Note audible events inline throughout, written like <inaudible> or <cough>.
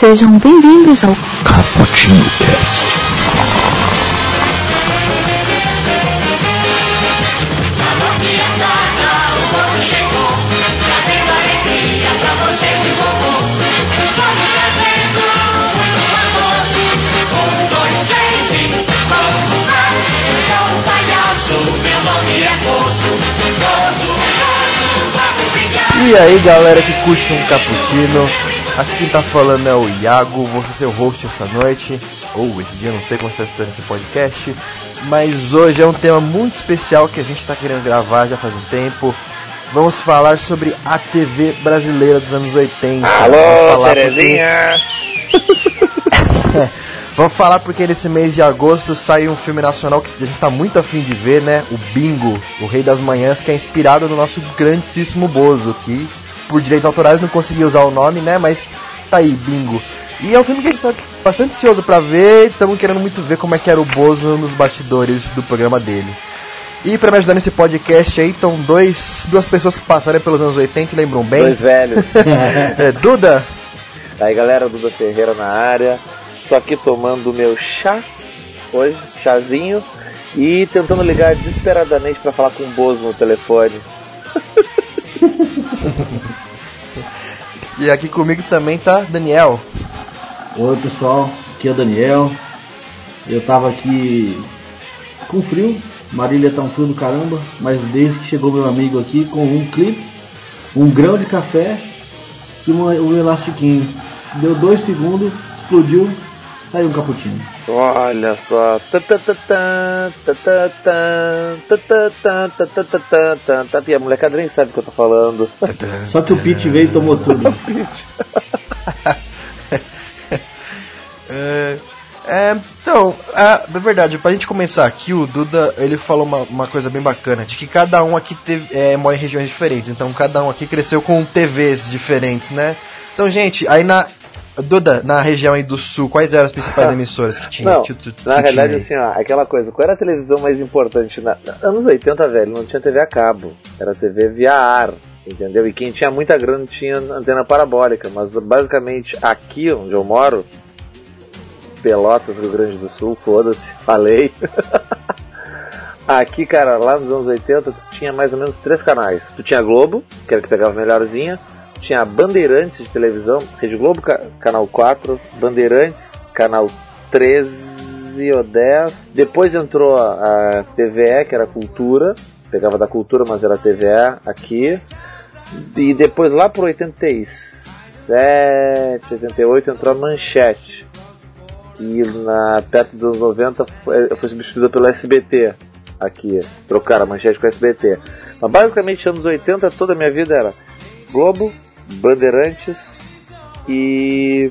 Sejam bem-vindos ao Cappuccino Cast. E aí galera que curte um cappuccino, aqui quem tá falando é o Iago, vou ser seu host essa noite, ou esse dia, não sei como você está esse podcast, mas hoje é um tema muito especial que a gente tá querendo gravar já faz um tempo. Vamos falar sobre a TV brasileira dos anos 80. Vamos Alô, falar Terezinha! <laughs> Vamos falar porque nesse mês de agosto sai um filme nacional que a gente tá muito afim de ver, né? O Bingo, o Rei das Manhãs, que é inspirado no nosso grandíssimo Bozo, que por direitos autorais não consegui usar o nome, né? Mas tá aí, Bingo. E é um filme que a gente tá bastante ansioso pra ver, estamos querendo muito ver como é que era o Bozo nos bastidores do programa dele. E pra me ajudar nesse podcast aí, estão dois, duas pessoas que passaram pelos anos 80 e lembram bem. Dois velhos. <laughs> É, Duda, Aí galera, Duda Ferreira na área. Tô aqui tomando meu chá hoje, chazinho, e tentando ligar desesperadamente pra falar com o Bozo no telefone. <laughs> e aqui comigo também tá Daniel. Oi pessoal, aqui é o Daniel. Eu tava aqui com frio, Marília tá um frio do caramba, mas desde que chegou meu amigo aqui com um clipe, um grão de café e uma- um elastiquinho. Deu dois segundos, explodiu, saiu um cappuccino. Olha só. E a molecada nem sabe o que eu tô falando. Só que o Pete veio e tomou tudo. É, é, então, a, é verdade, pra gente começar aqui, o Duda ele falou uma, uma coisa bem bacana, de que cada um aqui teve, é, mora em regiões diferentes, então cada um aqui cresceu com TVs diferentes, né? Então, gente, aí na. Duda, na região aí do sul, quais eram as principais <laughs> emissoras que tinha? Não, que tu- tu na tinha realidade, assim, ó, aquela coisa, qual era a televisão mais importante? Na, anos 80, velho, não tinha TV a cabo, era TV via ar, entendeu? E quem tinha muita grana tinha antena parabólica, mas basicamente aqui onde eu moro, Pelotas, Rio Grande do Sul, foda-se, <laughs> falei. <laughs> Aqui, cara, lá nos anos 80, tu tinha mais ou menos três canais. Tu tinha Globo, que era que pegava melhorzinha. Tinha Bandeirantes de televisão, Rede Globo, ca- canal 4. Bandeirantes, canal 13 ou 10. Depois entrou a, TVE, que era Cultura. Pegava da Cultura, mas era TVE aqui. E depois lá pro 87, 88 entrou a Manchete. E na, perto dos 90 foi, foi substituída pelo SBT aqui. Trocaram a manchete com o SBT. Mas basicamente anos 80 toda a minha vida era Globo, Bandeirantes e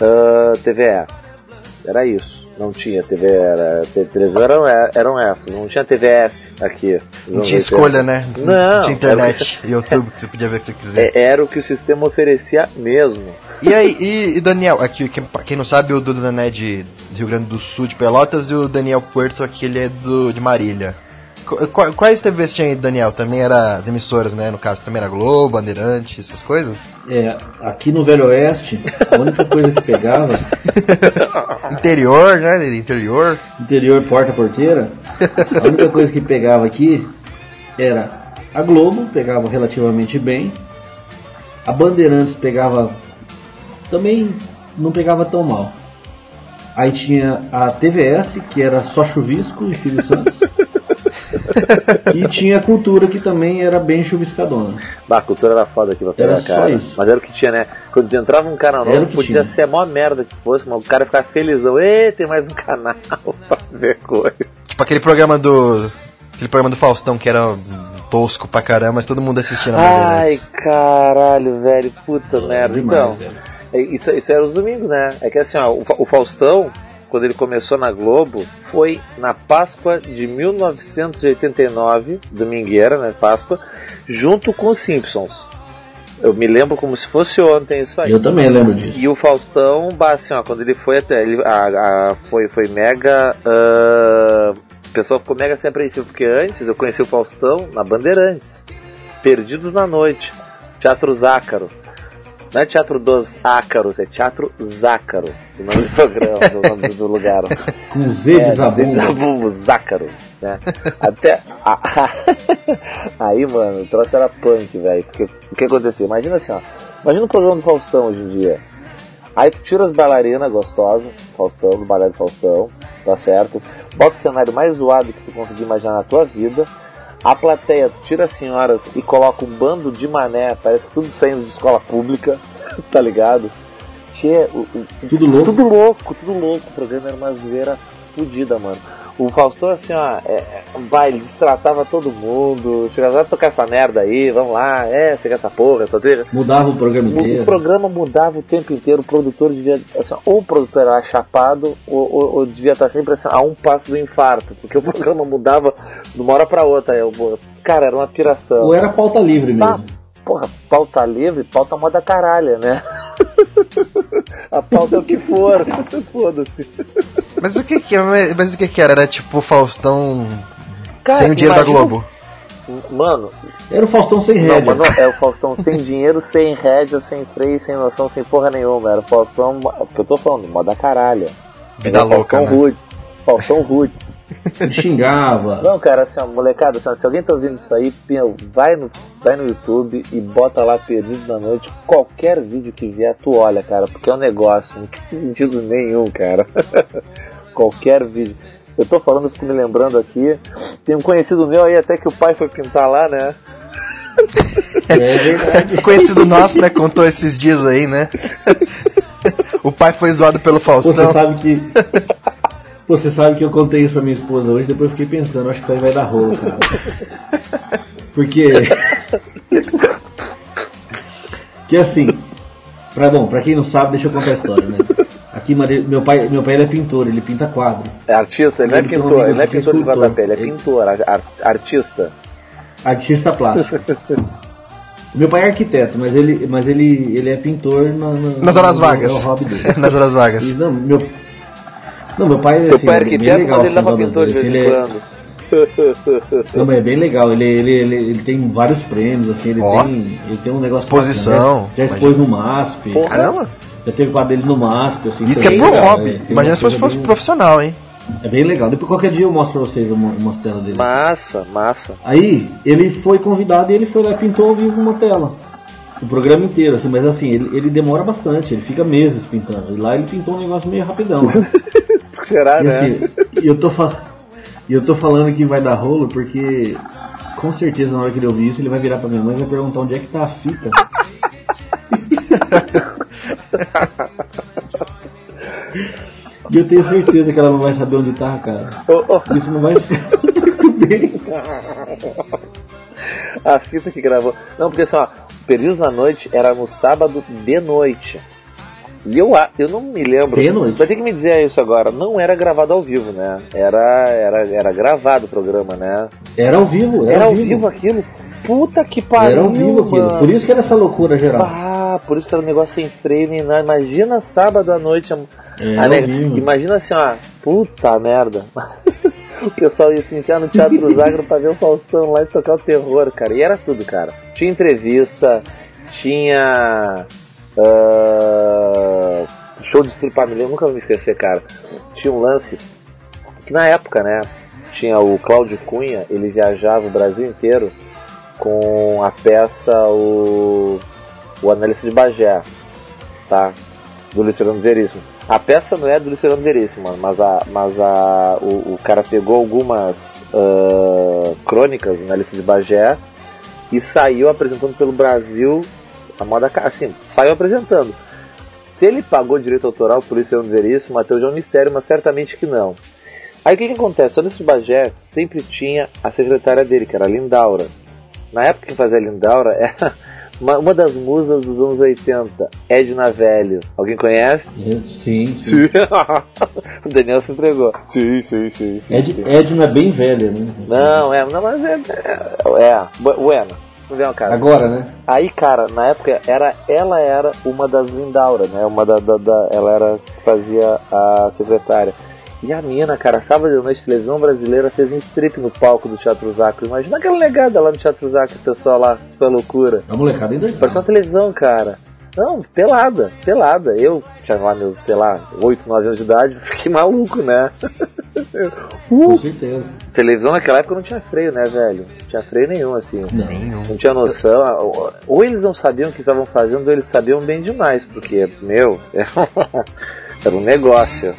ah, TVE. Era isso. Não tinha TV, era, te- televisão eram, eram essas, não tinha TVS aqui. Não tinha 80. escolha, né? Não, tinha internet, YouTube, que você podia ver o que você <laughs> quiser. É, era o que o sistema oferecia mesmo. E aí, e, e Daniel, aqui, quem, quem não sabe, o Duda de, de Rio Grande do Sul, de Pelotas, e o Daniel Puerto, aqui ele é do, de Marília. Qu- qu- quais TVs tinha aí, Daniel? Também era as emissoras, né? No caso, também era Globo, Bandeirante, essas coisas? É, aqui no Velho Oeste, a única coisa que pegava, <laughs> Interior, né? Interior. interior porta porteira, a única coisa que pegava aqui era a Globo, pegava relativamente bem, a Bandeirantes pegava também não pegava tão mal. Aí tinha a TVS, que era só chuvisco e Silvio Santos. <laughs> e tinha a Cultura, que também era bem chuviscadona. Bah, a cultura era foda aqui pra pegar, Era só cara. isso. Mas era o que tinha, né? Quando entrava um canal Era novo, o que podia tinha. ser a maior merda que fosse, mas o cara ficava felizão. Ê, tem mais um canal <laughs> pra ver coisa. Tipo aquele programa do. Aquele programa do Faustão que era tosco pra caramba, mas todo mundo assistia na Ai, caralho, velho. Puta merda. demais, então, velho. é, isso, isso era os domingos, né? É que assim, ó, o, o Faustão, quando ele começou na Globo, foi na Páscoa de 1989, domingueira, né? Páscoa, junto com os Simpsons. Eu me lembro como se fosse ontem isso aí. Eu também lembro disso. E o Faustão, assim, ó, quando ele foi até. Ele, a, a- foi, foi mega. ah, o pessoal ficou mega sem apreensivo, porque antes eu conheci o Faustão na Bandeirantes. Perdidos na Noite. Teatro Zácaro. Não é Teatro dos Ácaros, é Teatro Zácaro. O nome do programa, o nome do lugar. <laughs> Com Z É, de zabumba. Zabumbo, Zácaro. Né? Até. a- <laughs> Aí, mano, o troço era punk, velho. Porque o que acontecia? Imagina assim, ó. Imagina o programa do Faustão hoje em dia. Aí tu tira as bailarinas gostosas, Faustão, do balé do Faustão, tá certo? Bota o cenário mais zoado que tu conseguir imaginar na tua vida. A plateia, tira as senhoras e coloca um bando de mané, parece que tudo saindo de escola pública, <laughs> tá ligado? Tchê, o- o- Tudo louco. tudo louco, tudo louco. O programa era uma zoeira fodida, mano. O Faustão, assim, ó, é, vai, ele destratava todo mundo. Chegava, vai tocar essa merda aí, vamos lá, é, você quer essa porra, essa trilha. Mudava o programa O, inteiro. o programa mudava o tempo inteiro, o produtor devia. Assim, ou o produtor era chapado, ou, ou- ou devia estar sempre assim, a um passo do infarto, porque o <laughs> programa mudava de uma hora pra outra. Eu, cara, era uma piração. Ou era pauta livre Tá, mesmo. porra, pauta livre, pauta moda caralha, né? <laughs> a pauta é o que for, <laughs> foda-se. Mas o que que, mas o que que era? Era tipo Faustão Cara, sem o dinheiro da imagina- Globo. Mano, Era o Faustão sem não, rédea. não, é o <laughs> Faustão sem dinheiro, sem rédea, sem freio, sem noção, sem porra nenhuma. Era o Faustão, porque eu tô falando, moda caralha. Vida Era o louca, Faustão né? Roots. Faustão Roots. Xingava. Não, cara, assim, ó, molecada, assim, ó, se alguém tá ouvindo isso aí, meu, vai no, vai no YouTube e bota lá Perdido na Noite. Qualquer vídeo que vier, tu olha, cara, porque é um negócio, não tem sentido nenhum, cara. <laughs> Qualquer vídeo. Eu tô falando, fico me lembrando aqui. Tem um conhecido meu aí, até que o pai foi pintar lá, né? É <laughs> verdade. Conhecido nosso, né? Contou esses dias aí, né? o pai foi zoado pelo Você Faustão. sabe que. Você sabe que eu contei isso pra minha esposa hoje, depois eu fiquei pensando, acho que isso aí vai dar rolo, cara. Porque. Que assim. Pra, bom, pra quem não sabe, deixa eu contar a história, né? Mare- meu pai, meu pai ele é pintor, ele pinta quadro. É artista, ele não é Ele tem um pintor, ele não é é pintor de rodapé, ele é pintor, ar- ar- artista. Artista plástico. <laughs> meu pai é arquiteto, mas ele, mas ele, ele é pintor na, na- Nas horas no- vagas. É dele. <laughs> Nas horas E, vagas. não, meu, não, meu pai, assim, pai é é bem arquiteto, legal, mas ele assim, leva das pintor de vezes. vez em é- quando. Não, mas é bem legal. Ele, ele, ele, ele tem vários prêmios, assim, ele, Ó. tem, ele tem um negócio Exposição, bacana, né? Já expôs no MASP. Porra. Caramba, Já teve quadro dele no MASP. Assim, isso que é bem pro legal, hobby. é, tem Imagina uma se fosse, bem- profissional, hein? É bem legal. Depois qualquer dia eu mostro pra vocês uma, umas telas dele. Massa, massa. Aí ele foi convidado e ele foi lá e pintou ao vivo uma tela. O programa inteiro, assim, mas assim, ele, ele demora bastante, ele fica meses pintando. E lá ele pintou um negócio meio rapidão. <laughs> Será, E né? assim, e eu tô, fa- e eu tô falando que vai dar rolo porque com certeza na hora que ele ouvir isso, ele vai virar pra minha mãe e vai perguntar onde é que tá a fita. <laughs> e eu tenho certeza que ela não vai saber onde tá, cara. Ô, ô, Isso não vai ficar <laughs> muito bem. a fita que gravou. Não, porque assim, ó, Períodos na Noite era no sábado de noite. E eu, eu não me lembro. De noite. Vai ter que me dizer isso agora. Não era gravado ao vivo, né? Era, era, era gravado o programa, né? Era ao vivo, era, Era ao vivo aquilo. Puta que pariu, Era ao vivo aquilo. Por isso que era essa loucura geral. Ah, por isso que era um negócio sem freio nem nada. Imagina sábado à noite. É, a ao nega- vivo. imagina assim, ó. Puta merda. <laughs> o pessoal ia se enfiar no Teatro Zagro pra ver o Faustão lá e tocar o terror, cara. E era tudo, cara. Tinha entrevista, tinha. ah, show de estripamilha, eu nunca vou me esquecer, cara. Tinha um lance que na época, né? Tinha o Cláudio Cunha, ele viajava o Brasil inteiro com a peça O, o Analista de Bagé, tá? Do Luciano Veríssimo. A peça não é do Luciano Veríssimo, mas, a, mas a, o, o cara pegou algumas ah, crônicas do Analista de Bagé e saiu apresentando pelo Brasil a moda assim, saiu apresentando. Se ele pagou direito autoral por Luciano Veríssimo, Matheus é um mistério, mas certamente que não. Aí o que, que acontece? O Analista de Bagé sempre tinha a secretária dele, que era a Lindaura. Na época que fazia a Lindaura, era <laughs> uma, uma das musas dos anos 80, Edna Velho. Alguém conhece? Sim, sim. <laughs> o Daniel se entregou. Sim, sim, sim. sim, Ed, sim. Ed não é bem velha, né? Não, é, não, mas é. É, é bueno. Não vem, cara. Agora, né? Aí, cara, na época era, ela era uma das Lindaura, né? Uma da, da, da- ela era que fazia a secretária. E a mina, cara, sábado de noite, televisão brasileira fez um strip no palco do Teatro Zaco. Imagina aquela negada lá no Teatro Zaco, o pessoal lá, foi loucura. A molecada ainda Parecia uma televisão, cara. Não, pelada, pelada. Eu tinha lá meus, sei lá, 8, 9 anos de idade, <laughs> fiquei maluco, né? <laughs> Com uh, certeza. televisão naquela época não tinha freio, né, velho? Não tinha freio nenhum, assim. Nenhum. Não tinha noção. Ou- Ou eles não sabiam o que estavam fazendo, ou eles sabiam bem demais, porque, meu, <laughs> era um negócio.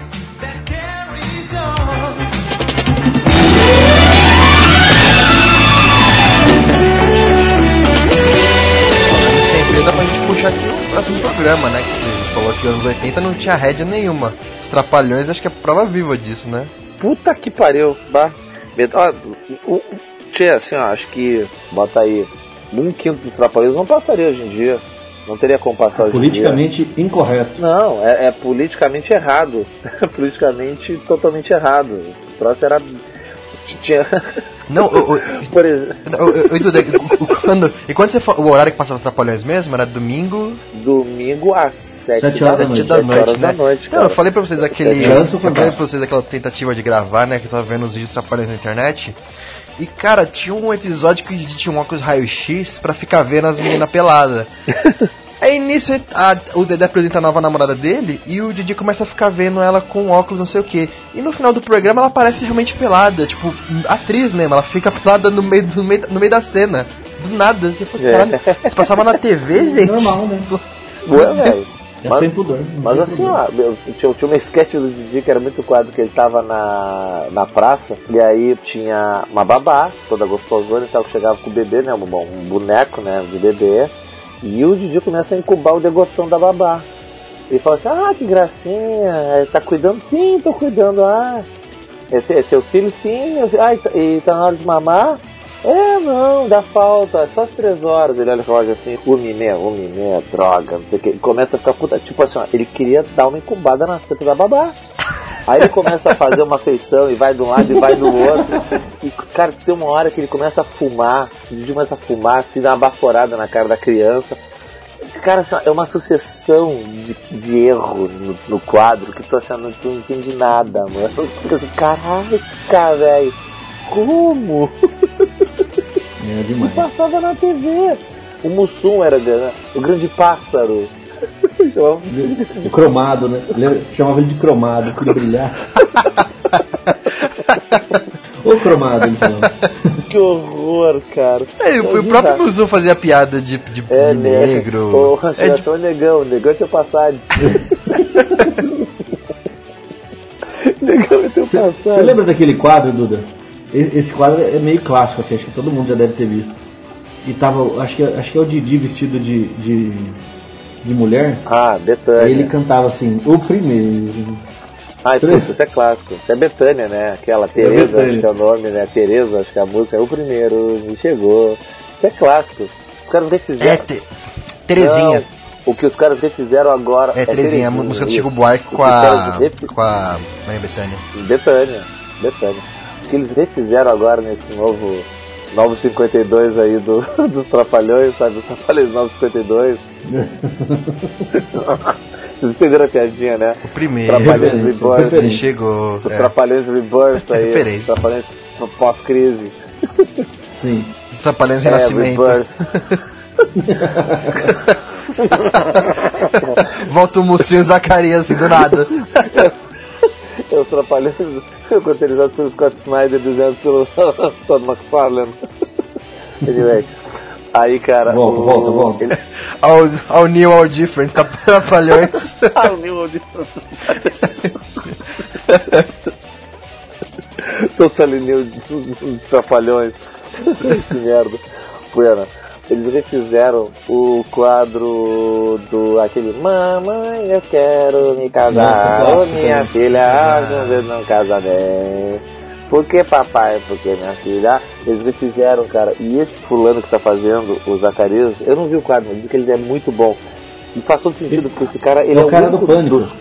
Sempre, dá pra gente puxar aqui o próximo programa, né? Que você falou que anos 80 não tinha rédea nenhuma. Os Trapalhões acho que é prova viva disso, né? Puta que pariu, bah. Ó, o- Tchê, assim, ó, acho que, bota aí, um quinto dos trapalhões não passaria hoje em dia. Não teria como passar hoje em dia. Politicamente incorreto. Não, é, é politicamente errado. <laughs> politicamente totalmente errado. O troço era. Tinha. <laughs> Não, o, Por exemplo, quando, e quando você o horário que passava os Trapalhões mesmo era domingo, domingo às sete, Sete da, horas da noite. da noite, horas né? da noite. Não, cara. eu falei pra vocês daquele. Sete Eu falei pra vocês daquela tentativa de gravar, né? Que eu tava vendo os vídeos Trapalhões na internet. E cara, tinha um episódio que tinha um óculos raio-x pra ficar vendo as meninas peladas. <laughs> Aí nisso a- o Dedé apresenta a nova namorada dele e o Didi começa a ficar vendo ela com óculos, não sei o que. E no final do programa ela parece realmente pelada, tipo, atriz mesmo, ela fica <laughs> pelada no meio, no meio, no meio da cena. Do nada, você fala, É. caralho, isso passava na TV, <laughs> gente? Normal, né? Ué, velho. É Mas- pudor. Mas assim, ó, eu, tinha, tinha uma sketch do Didi que era muito quadro, que ele tava na, na praça, e aí tinha uma babá, toda gostosona e tal, que chegava com o bebê, né, um, um boneco, né, de bebê, e o Didi começa a incubar o degotão da babá. Ele fala assim, ah, que gracinha, tá cuidando? Sim, tô cuidando, ah, é, é seu filho? Sim, ah, e tá- e tá na hora de mamar? É, não, dá falta, é só as três horas. Ele olha e fala assim, o miné, o miné, droga, não sei o que. E começa a ficar puta, tipo assim, ó, ele queria dar uma incubada na teta da babá. Aí ele começa a fazer uma feição e vai de um lado e vai do outro. E, cara, tem uma hora que ele começa a fumar, Didi começa a fumar, assim, dá uma baforada na cara da criança. Cara, assim, é uma sucessão de, de erros no, no quadro que tu achando que tu não entende nada, mano. Assim, caraca, velho, como? É E demais. passava na TV. O Mussum era né? o grande pássaro. Chamava- O cromado, né? Chamava ele de cromado, queria brilhar. Ô cromado, falava. que horror, cara. É, o, o próprio Mussum fazia piada de, de, É, de né? negro. Porra, É, de- é, o <laughs> negão, o negão tinha passado. negão tinha Você passado. lembra daquele quadro, Duda? Esse quadro é meio clássico, assim, acho que todo mundo já deve ter visto. E tava, acho que, acho que é o Didi vestido de, de, de mulher. Ah, Betânia. ele cantava assim, o primeiro. Ai, puta, isso é clássico. Isso é Betânia, né? Aquela Tereza, Betânia. acho que é o nome, né? Tereza, acho que é a música é o primeiro, me chegou. Isso é clássico. Os caras refizeram. é, te- Terezinha. Não, o que os caras refizeram agora É, Terezinha, a música do Chico. Buarque com a. com a. Mãe Betânia. Betânia, Betânia. O que eles refizeram agora nesse novo, novo 52 aí do, <laughs> dos Trapalhões, sabe? Os Trapalhões novos 52. <laughs> Vocês entenderam a piadinha, né? O primeiro. Trapalhões Reborn. Ele chegou. Os É, Trapalhões Rebirth aí. Referência. Os Trapalhões pós-crise. Sim. os Trapalhões É, Renascimento. <laughs> Volta o Mussinho e o Zacarias assim do nada. É os Trapalhões roteirizados pelo Scott Snyder, desenhados pelo <laughs> Todd McFarlane. Anyway. Aí, cara. Volta, o- volta, volta. ele- All, all new, all different. Trapalhões. Ah, o Nemo de Totalineu de trapalhões. que merda. Pena. Eles refizeram o quadro do aquele Mamãe, eu quero me casar. Nossa, clássico minha também. filha, Ah. às vezes não casa bem. Por que papai? Porque minha filha. Eles refizeram, cara. E esse fulano que tá fazendo, o Zacarias, eu não vi o quadro, mas vi que ele é muito bom. E faz todo sentido, porque esse cara, ele É é, o cara único do Pânico. dos-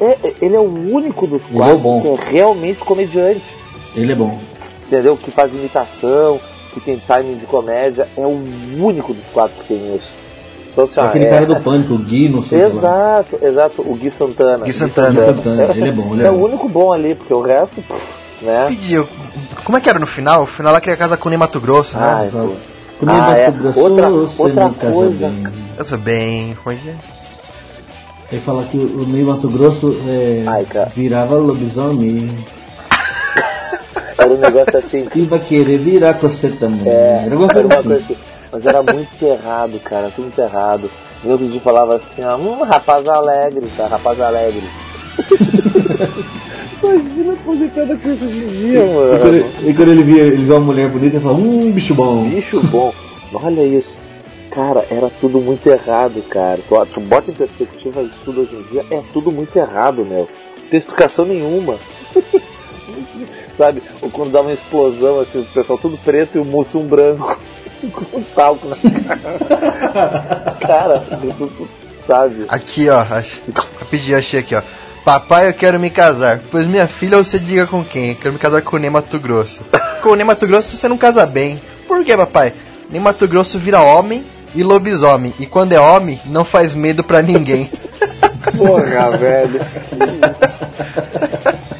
é, é, ele é o único dos Ele é que é realmente comediante. Ele é bom. Entendeu? Que faz imitação, que tem timing de comédia. É o único dos quatro que tem isso. Então, assim, ó, Aquele é- cara do pânico, o Gui, não sei o que lá. Exato, exato. O Gui Santana. Gui Santana. Gui Santana, ele é bom, ele É é o único bom ali, porque o resto, pff, né? Pediu. Como é que era no final? O final ela queria casar com o Ney Mato Grosso, né? Ai, pô. Comigo Ah, é. Mato Grosso, Outra- outra coisa. bem. Eu sou bem. Como é que é? Ele fala que o Ney Mato Grosso é, Ai, virava lobisomem. Era um negócio assim. <laughs> Vai querer virar com você também. É, Era alguma era uma coisa assim. Mas era muito errado, cara, muito errado. E outro dia falava assim, ó, hum, rapaz alegre, tá? Rapaz alegre. <laughs> Imagina publicando com isso hoje em dia, E quando, mano. ele, e quando ele via, ele via uma mulher bonita, ele falava, hum, bicho bom. Bicho bom. Olha isso. Cara, era tudo muito errado, cara. Tu, tu bota em perspectiva isso tudo hoje em dia, é tudo muito errado, meu. Não tem explicação nenhuma. <laughs> Sabe? Ou quando dá uma explosão, assim, o pessoal tudo preto e o moço um branco. <laughs> Com talco na cara. Cara, sabe? Aqui, ó. Rapidinho, achei aqui, ó. Papai, eu quero me casar. Pois minha filha, você diga com quem? Eu quero me casar com o Ney Mato Grosso. Com o Ney Mato Grosso você não casa bem. Por que, papai? Ney Mato Grosso vira homem e lobisomem. E quando é homem, não faz medo pra ninguém. <laughs> Porra, velho. <laughs>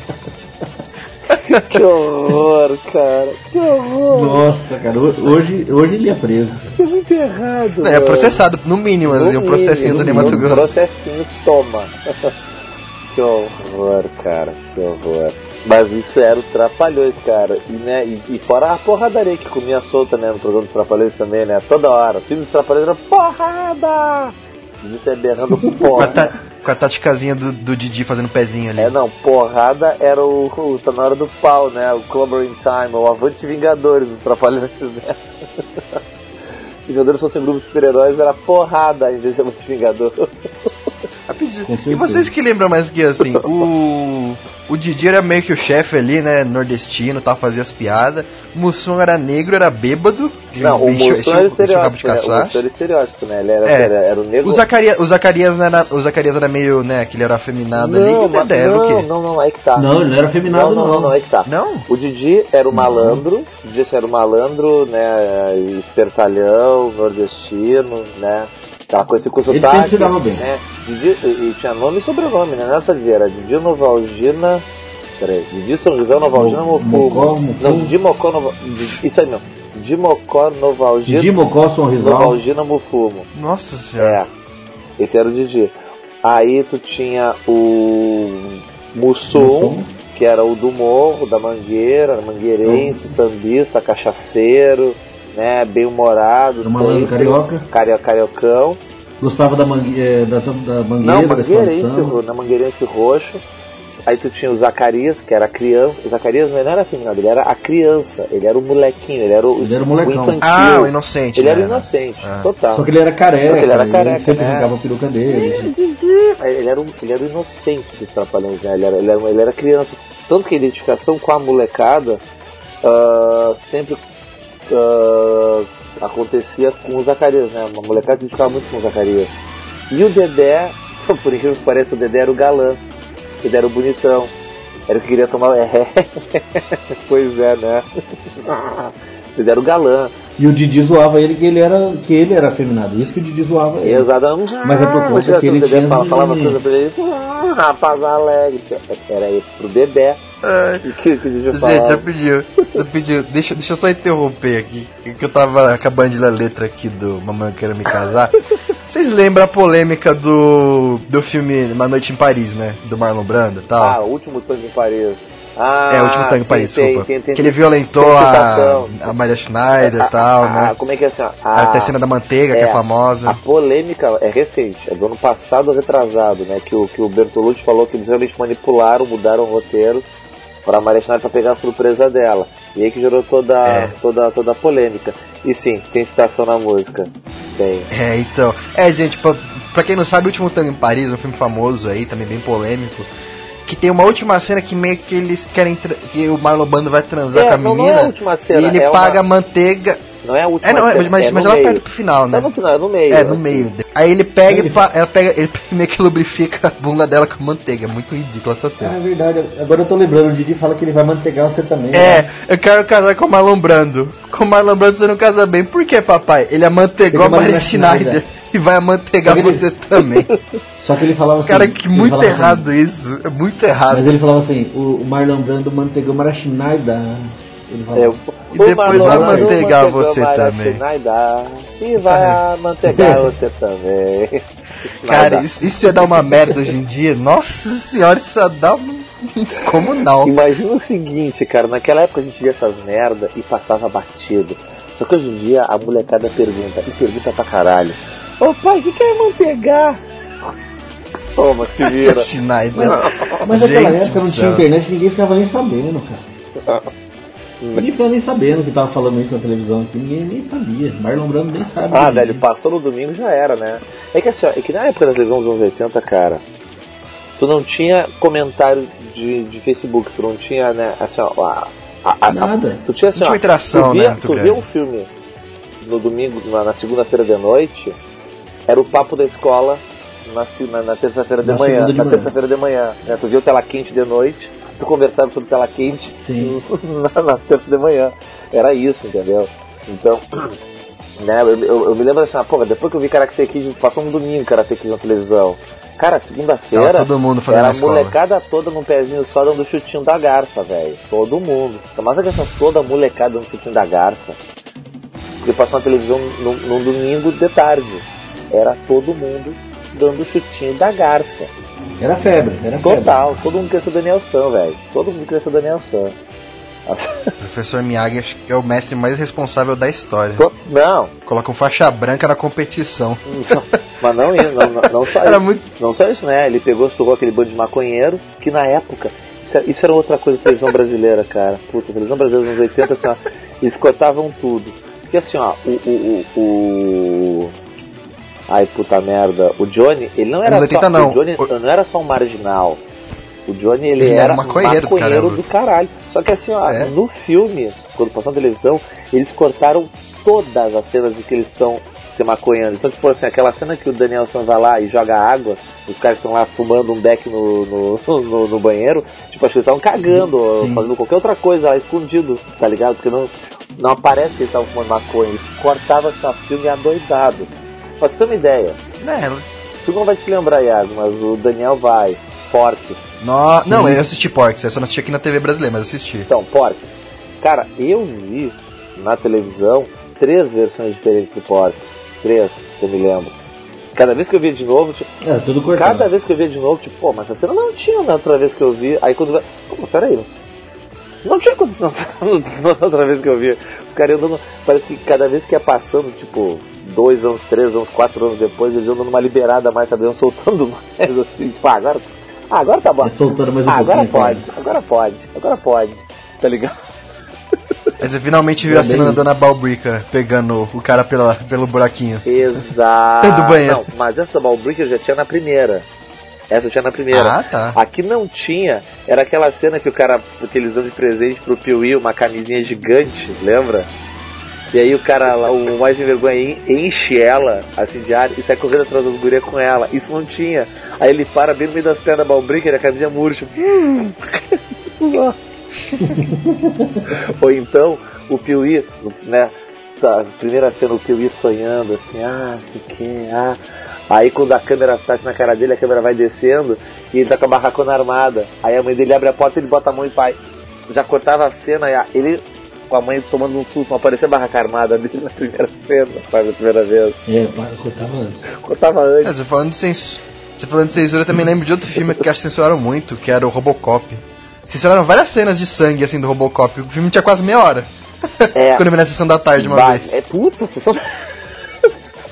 que horror, cara. Que horror. Nossa, cara, ho- hoje, hoje ele é preso. Isso é muito errado. É mano. processado, no mínimo, assim, No o processinho do mínimo, Mato um Grosso. Processinho, toma. <laughs> que horror, cara, que horror. Mas isso era os Trapalhões, cara. E, né, e, e fora a porradaria que comia solta, né, no programa dos Trapalhões também, né? Toda hora. O filme dos Trapalhões era porrada! Isso é berrando <laughs> Com a, porra. com a taticazinha do, do Didi fazendo pezinho ali. É, não, porrada era o, o Tá na hora do pau, né? O Clubbering Time, o Avante Vingadores dos Trapalhões, né? <laughs> Vingadores fossem grupo de super-heróis, era porrada em vez de Avante Vingador. <laughs> E vocês que lembram mais que assim, o. O Didi era meio que o chefe ali, né? Nordestino, tal, fazia as piadas. O Mussum era negro, era bêbado. Não, o encheu- Mussum era o estereótipo, né? O. Mussum era estereótipo, né? Ele era, É. era, era o negro... O Zacarias, o Zacarias não era, o Zacarias era meio, né, que ele era afeminado ali. E o mas- Dedé era o não, quê? não, não, aí que tá. Não, ele não era não, feminado, não, não. não, não, aí que tá. Não? O Didi era o malandro, o Didi era o malandro, né, espertalhão, nordestino, né, coisa com Ele sotaque. sempre se dava bem. Né, Didi, e, e tinha nome e sobrenome, né, só Didi, era Didi Novalgina, peraí, Didi São José Novalgina Mo-. Mocó. Não, Didi Mocó, Nova, Didi- isso aí mesmo, Didi Mocó Novalgina, Didi Mocó, Sorrisal. Novalgina Mufumo. Nossa senhora. É, esse era o Didi. Aí tu tinha o Mussum, Mussum. que era o do morro, da mangueira, mangueirense, Uhum. sambista, cachaceiro, né, bem-humorado, Do malandro sempre, carioca. cario- cariocão. Gostava da, mangue, é, da, da mangueira, Não, mangueirense, na mangueirense roxo. Aí tu tinha o Zacarias, que era a criança. O Zacarias não era afeminado, ele era a criança, ele era o molequinho, ele era o, Ele era o molecão. infantil. Ah, o inocente, Ele né? era inocente, Ah. total. Só que ele era careca, Só ele era careca, sempre né? a peruca dele. Ele era, um, ele era o inocente dos trapalhões, né? Ele era, ele, era, ele era criança. Tanto que a identificação com a molecada ah, sempre ah, acontecia com o Zacarias, né? A molecada se identificava muito com o Zacarias. E o Dedé, <laughs> por incrível que pareça, o Dedé era o galã. O Dedé era o bonitão. Era o que queria tomar. É. <laughs> pois é, né? <laughs> O Dedé era o galã. E o Didi zoava ele que ele era, que ele era afeminado. Isso que o Didi zoava ele. Exatamente. Mas é por conta Imagina que ele tinha falava menininhas. coisas pra ele. "Hum, rapaz alegre. Era isso pro Dedé. Ai, Que, que falar. já pediu. Já pediu. Deixa, deixa eu só interromper aqui. Que eu tava acabando de ler a letra aqui do Mamãe Quero Me Casar. <laughs> Vocês lembram a polêmica do, do filme Uma Noite em Paris, né? Do Marlon Brando e tal? Ah, o último tango em Paris. Ah, é, o último tango em Paris, tem- desculpa. tem- tem- que ele violentou a, a Maria Schneider Ah, e tal, ah, né? Como é que é assim? ó, Até a cena da manteiga, que é é, famosa. A polêmica é recente, é do ano passado retrasado, né? Que o, que o Bertolucci falou que eles realmente manipularam, mudaram o roteiro para Maria pra pegar a surpresa dela. E aí que gerou toda, É. toda, toda a polêmica. E sim, tem citação na música. Tem. É, então. É, gente, pra, pra quem não sabe, o último tango em Paris é um filme famoso aí, também bem polêmico. Que tem uma última cena que meio que eles querem. que o Marlon Brando vai transar É, com a não, não menina. é a última cena, e ele é uma- paga manteiga. Não é a última É, não, é, cena, mas, é mas ela meio. pega pro final, né? Não no final, é no meio. É, no assim. meio. Aí ele pega e ela pega, ele meio que lubrifica a bunda dela com manteiga. É muito ridículo essa Ah, cena. é verdade. Agora eu tô lembrando, o Didi fala que ele vai manteigar você também. né? É, eu quero casar com o Marlon Brando. Com o Marlon Brando você não casa bem. Por que, papai? Ele amantegou a Maria Maria Schneider Schneider. e vai amanteigar ele- você também. <laughs> Só que ele falava assim. Cara, que muito assim, errado isso. É muito errado. Mas ele falava assim, o, Marlon Brando manteigou Marachinada. Ele É, E depois vai manteigar manteiga você também. E <laughs> vai manteigar você também. Cara, isso, isso ia dar uma merda hoje em dia. Nossa senhora, isso ia dar um descomunal. Imagina o seguinte, cara, naquela época a gente via essas merda e passava batido. Só que hoje em dia a molecada pergunta, e pergunta pra caralho. Ô pai, o que, que é mantegar? Toma, se vira. <laughs> Schneider. Mas naquela época não tinha internet, ninguém ficava nem sabendo, cara. <laughs> Ninguém ficava nem sabendo que tava falando isso na televisão aqui, ninguém nem sabia. Marlon Brando nem sabe. Ah, velho, passou no domingo já era, né? É que assim, ó, é que na época da televisão dos anos 80, cara, tu não tinha comentário de, de Facebook, tu não tinha, né, assim, ó, a, a, a- Nada. tu tinha assim, ó, uma interação, tu via, né, tu via um filme no domingo, na, na segunda-feira de noite, era o papo da escola na, na, na terça-feira de Na manhã, na terça-feira de manhã, né? Tu via o tela quente de noite, tu conversava sobre tela quente <laughs> na, na terça de manhã. Era isso, entendeu? Então, <clears throat> né, eu, eu- eu me lembro assim, ah, pô, depois que eu vi Karate Kid, passou um domingo Karate Kid na televisão. Cara, segunda-feira. Todo mundo fazendo Era a molecada toda num pezinho só dando chutinho da garça, velho. Todo mundo. Mas é que essa toda molecada dando chutinho da garça. Porque passou na televisão num, num domingo de tarde. Era todo mundo dando chutinho da garça. Era febre, era febre. Total, todo mundo queria ser Daniel San, velho. Todo mundo queria ser Daniel San. O <laughs> professor Miyagi acho que é o mestre mais responsável da história. Não, Coloca um faixa branca na competição. não, <laughs> mas não, isso, não, não, não só Era isso. muito. Não só isso, né? Ele pegou, sugou aquele bando de maconheiro, que na época, isso, era- isso era outra coisa da televisão brasileira, cara. Puta, a televisão brasileira nos anos 80, assim, ó, eles cortavam tudo. Porque assim, ó, o. o, o, o- Ai, puta merda. O Johnny, ele não era Anos 80 só. não. O Johnny O- não era só um marginal. O Johnny, ele, Ele era era um maconheiro do caralho. Só que assim, ó, É. no filme, quando passou na televisão, eles cortaram todas as cenas de que eles estão se maconhando. Então, tipo assim, aquela cena que o Daniel San vai lá e joga água, os caras estão lá fumando um beck no, no, <laughs> no, no banheiro, tipo, acho que eles estavam cagando, Sim. fazendo qualquer outra coisa lá, escondido, tá ligado? Porque não, não aparece que eles estavam fumando maconha, eles cortavam esse filme adoidado. Pra ter uma ideia, Né, tu não vai te lembrar, Iago, mas o Daniel vai, Porques, no... Não, eu assisti Porks, eu só não assisti aqui na TV brasileira, mas eu assisti. Então, Porques. Cara, eu vi na televisão três versões diferentes do Porques. Três, que eu me lembro. Cada vez que eu via de novo, tipo, Era tudo cortado. cada vez que eu via de novo, tipo, pô, mas essa cena não tinha na outra vez que eu vi. Aí quando vai. Pô, peraí. Não tinha acontecido na <laughs> na outra vez que eu vi. Os caras iam dando. Parece que cada vez que ia passando, tipo, dois anos, três anos, quatro anos depois, eles iam dando uma liberada mais, sabe? <laughs> Iam soltando mais assim, tipo, ah, agora. Ah, agora tá bom. É soltando mais um Ah, agora pouquinho, pode, agora pode, agora pode. Tá ligado? <laughs> Aí você finalmente viu a cena da Dona Balbrica pegando o cara pela, pelo buraquinho. Exato. Do banheiro. Não, mas essa Balbrick eu já tinha na primeira. Essa eu tinha na primeira. Ah, tá. Aqui não tinha. Era aquela cena que o cara utilizando de presente pro Piuí uma camisinha gigante, lembra? E aí o cara lá, o mais envergonha, enche ela, assim, de ar e sai correndo atrás das gurias com ela. Isso não tinha. Aí ele para bem no meio das pernas da Balbrick e a camisinha murcha. <laughs> Ou então, o Piuí, né? tá, primeira cena, o Piuí sonhando, assim, ah, sei que, ah. Aí quando a câmera tá na cara dele, a câmera vai descendo e ele tá com a barracona armada. Aí a mãe dele abre a porta ele bota a mão e pai. Já cortava a cena, a- ele com a mãe tomando um susto, não aparecia a barraca armada dele na primeira cena, sabe, a primeira vez. É, para, cortava antes. Cortava É, antes. você falando de censura. Você falando de censura, eu também lembro de outro filme que acho que censuraram muito, que era o Robocop. Censuraram várias cenas de sangue assim do Robocop. O filme tinha quase meia hora. É. <laughs> Quando eu vi na sessão da tarde uma Vai- vez. É puta, vocês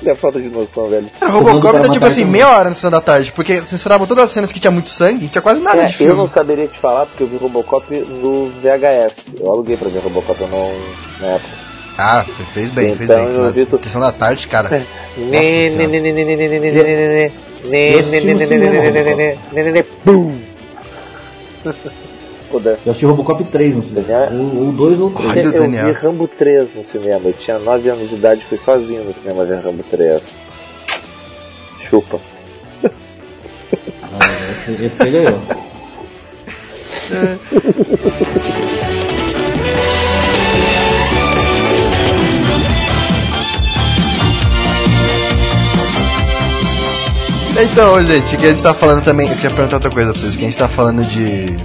são. é falta de noção, velho. Cara, o Robocop era tipo assim, meia hora na sessão da tarde, porque censuravam todas as cenas que tinha muito sangue e tinha quase nada É, de filme. eu não saberia te falar porque eu vi Robocop no VHS. Eu aluguei pra ver Robocop, não. na época. Ah, fe- fez bem, fez Então, bem. Na sessão da tarde, cara. Né, Kodan. Eu assisti Robocop 3 no cinema. É. O 2 ou o 3. eu Daniel. vi Rambo 3 no cinema. Eu tinha 9 anos de idade e fui sozinho no cinema ver Rambo 3. Chupa. Ah, esse, esse você ganhou. Então, gente, que a gente tá falando também. Eu queria perguntar outra coisa pra vocês. Que a gente tá falando de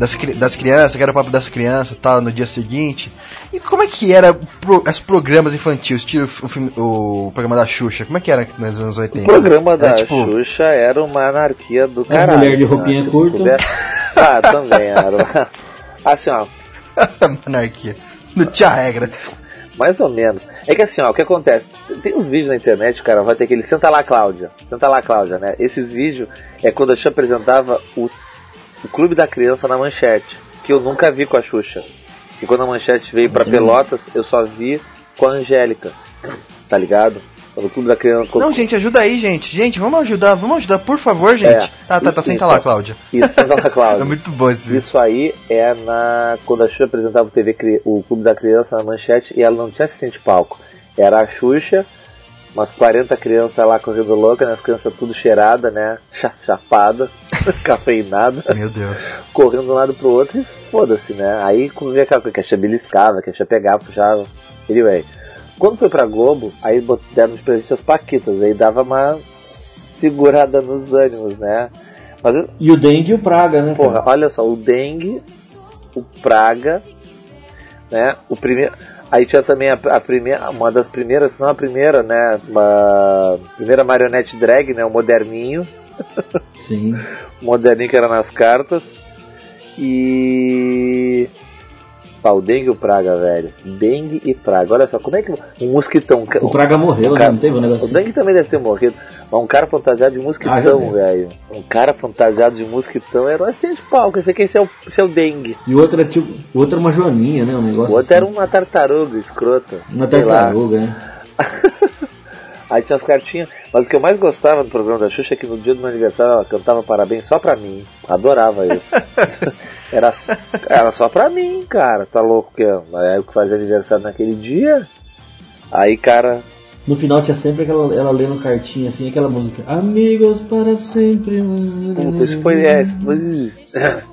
das, das crianças, que era o papo das crianças e tal, no dia seguinte. E como é que era pro, os programas infantis, tipo o, filme, o programa da Xuxa? Como é que era nos anos 80? O programa da era, tipo... Xuxa era uma anarquia do caralho. mulher de roupinha né? curta. Ah, também era. <laughs> Assim, ó. anarquia. Não tinha regra. Mais ou menos. É que assim, ó, o que acontece? Tem uns vídeos na internet, cara, vai ter aquele Senta lá, Cláudia. Senta lá, Cláudia, né? Esses vídeos é quando a Xuxa apresentava o, o Clube da Criança na manchete, que eu nunca vi com a Xuxa. E quando a manchete veio para Pelotas, eu só vi com a Angélica. Tá ligado? No clube da criança. Não, gente, ajuda aí, gente. Gente, vamos ajudar, vamos ajudar, por favor, gente. É, tá, tá, tá, senta lá, Cláudia. Isso, senta lá, <laughs> Cláudia. é muito bom esse vídeo. Isso aí é na. Quando a Xuxa apresentava o, TV, o Clube da Criança na manchete e ela não tinha assistente de palco. Era a Xuxa, umas 40 crianças lá correndo louca, né? As crianças tudo cheirada, né? Chapada, <laughs> cafeinada. Meu Deus. Correndo de um lado pro outro e foda-se, né? Aí quando via aquela coisa que a Xuxa beliscava, que a Xuxa pegava, puxava. Anyway. Quando foi pra Globo, aí deram de presente as Paquitas, aí dava uma segurada nos ânimos, né? Mas eu... E o Dengue e o Praga, né? Porra, olha só, o Dengue, o Praga, né? O primeiro. Aí tinha também a, a, primeira, uma das primeiras, não a primeira, né? Uma primeira marionete drag, né? O moderninho. Sim. o moderninho que era nas cartas. E Pá, o dengue e o praga, velho. Dengue e praga. Olha só, como é que um mosquitão. O praga morreu, cara, não teve um negócio. O dengue também deve ter morrido. Mas um cara fantasiado de mosquitão, ah, velho. Um cara fantasiado de mosquitão era um acidente de palco. Esse aqui esse é, o, esse é o dengue. E o outro é tipo. O outro é uma joaninha, né? Um negócio. O outro assim. era uma tartaruga escrota. Uma tartaruga, né? <laughs> Aí tinha as cartinhas. Mas o que eu mais gostava do programa da Xuxa é que no dia do meu aniversário ela cantava parabéns só pra mim. Adorava isso. <laughs> era, era só pra mim, cara. Tá louco que é o que fazia aniversário naquele dia. Aí, cara. No final tinha sempre aquela ela lendo cartinha assim, aquela música. Amigos para sempre. Puta, isso foi. É, isso foi... <laughs>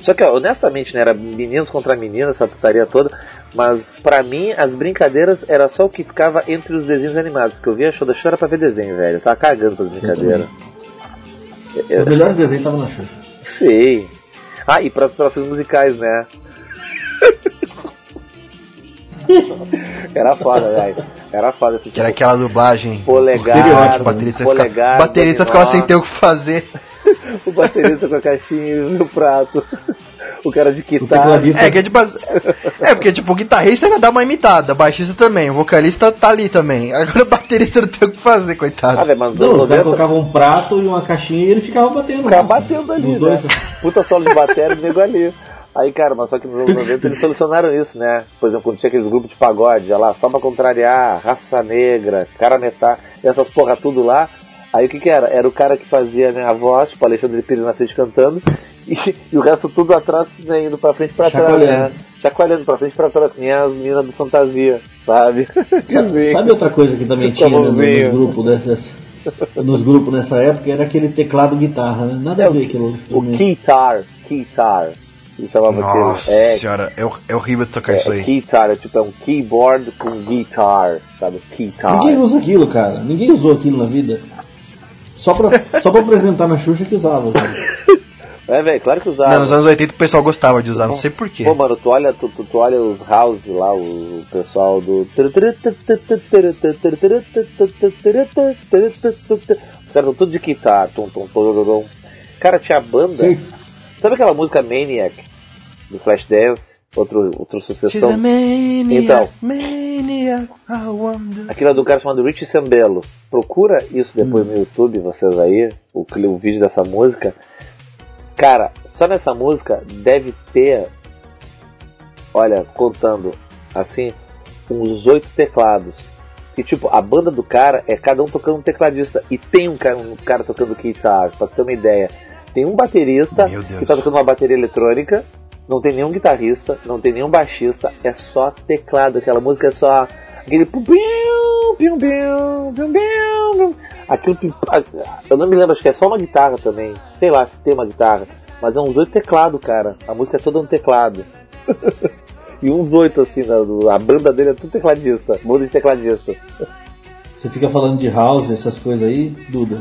Só que, ó, honestamente, né, era meninos contra meninas, essa putaria toda. Mas para mim, as brincadeiras era só o que ficava entre os desenhos animados. Porque eu via show da Xuxa era pra ver desenho, velho. Eu tava cagando pras brincadeiras. Eu... Os melhores desenhos estavam na Xuxa. Sei. Ah, e para as próximas musicais, né? Era foda, velho. Era foda esse Que era aquela dublagem. Polegar. O baterista, polegar, fica, baterista ficava sem ter o que fazer. <laughs> o baterista com a caixinha no prato. O cara de guitarra. É, que é, de base... é, porque tipo, o guitarrista ainda dá uma imitada, o baixista também, o vocalista tá ali também. Agora o baterista não tem o que fazer, coitado. Ah, mas não, o cara colocava um prato e uma caixinha e ele ficava batendo. Ficava batendo ali, né? Dois. Puta solo de bateria, nego ali. Aí, cara, mas só que nos anos 90 eles solucionaram isso, né? Por exemplo, quando tinha aqueles grupos de pagode, lá, só pra contrariar, raça negra, cara metá, essas porra tudo lá. Aí o que que era? Era o cara que fazia né, a voz, tipo Alexandre Pires na frente cantando, e, e, o resto tudo atrás, né, indo pra frente e pra trás, né? Chacoalhando pra frente e pra trás, nem as meninas do fantasia, sabe? <laughs> sabe outra coisa que também <laughs> tinha no, no grupo dessas, nos grupos nessa época? Era aquele teclado guitarra, né? Nada é, a ver aquilo. O guitar, guitar. Isso é uma Nossa é, senhora, é, é horrível tocar é, isso aí. Guitar, é tipo é um keyboard com guitar, sabe? Guitar. Ninguém usa aquilo, cara. Ninguém usou aquilo na vida. Só pra, só pra apresentar na Xuxa que usava, cara. <laughs> É, velho, claro que usava. Não, nos anos 80 o pessoal gostava de usar, não sei porquê. Pô, mano, tu olha, tu, tu, tu olha os house lá, o pessoal do. Os caras estão tudo de guitarra. Tum, tum, tum, tum, Cara, tinha banda. Sim. Sabe aquela música Maniac? Do Flashdance? Outro, outro sucessão. Maniac, então, maniac, aquilo é do cara chamado Rich Sambello. Procura isso depois hum. no YouTube, vocês aí, o, o vídeo dessa música. Cara, só nessa música deve ter, olha, contando assim, uns oito teclados. Que tipo, a banda do cara é cada um tocando um tecladista. E tem um cara, um cara tocando guitarra, pra ter uma ideia. Tem um baterista que tá tocando uma bateria eletrônica. Não tem nenhum guitarrista, não tem nenhum baixista, é só teclado. Aquela música é só aquele Aquilo eu não me lembro, acho que é só uma guitarra também. Sei lá se tem uma guitarra. Mas é uns oito teclados, cara. A música é toda um teclado. <laughs> e uns oito, assim, a banda dele é tudo tecladista. Muda de tecladista. Você fica falando de house, essas coisas aí, Duda.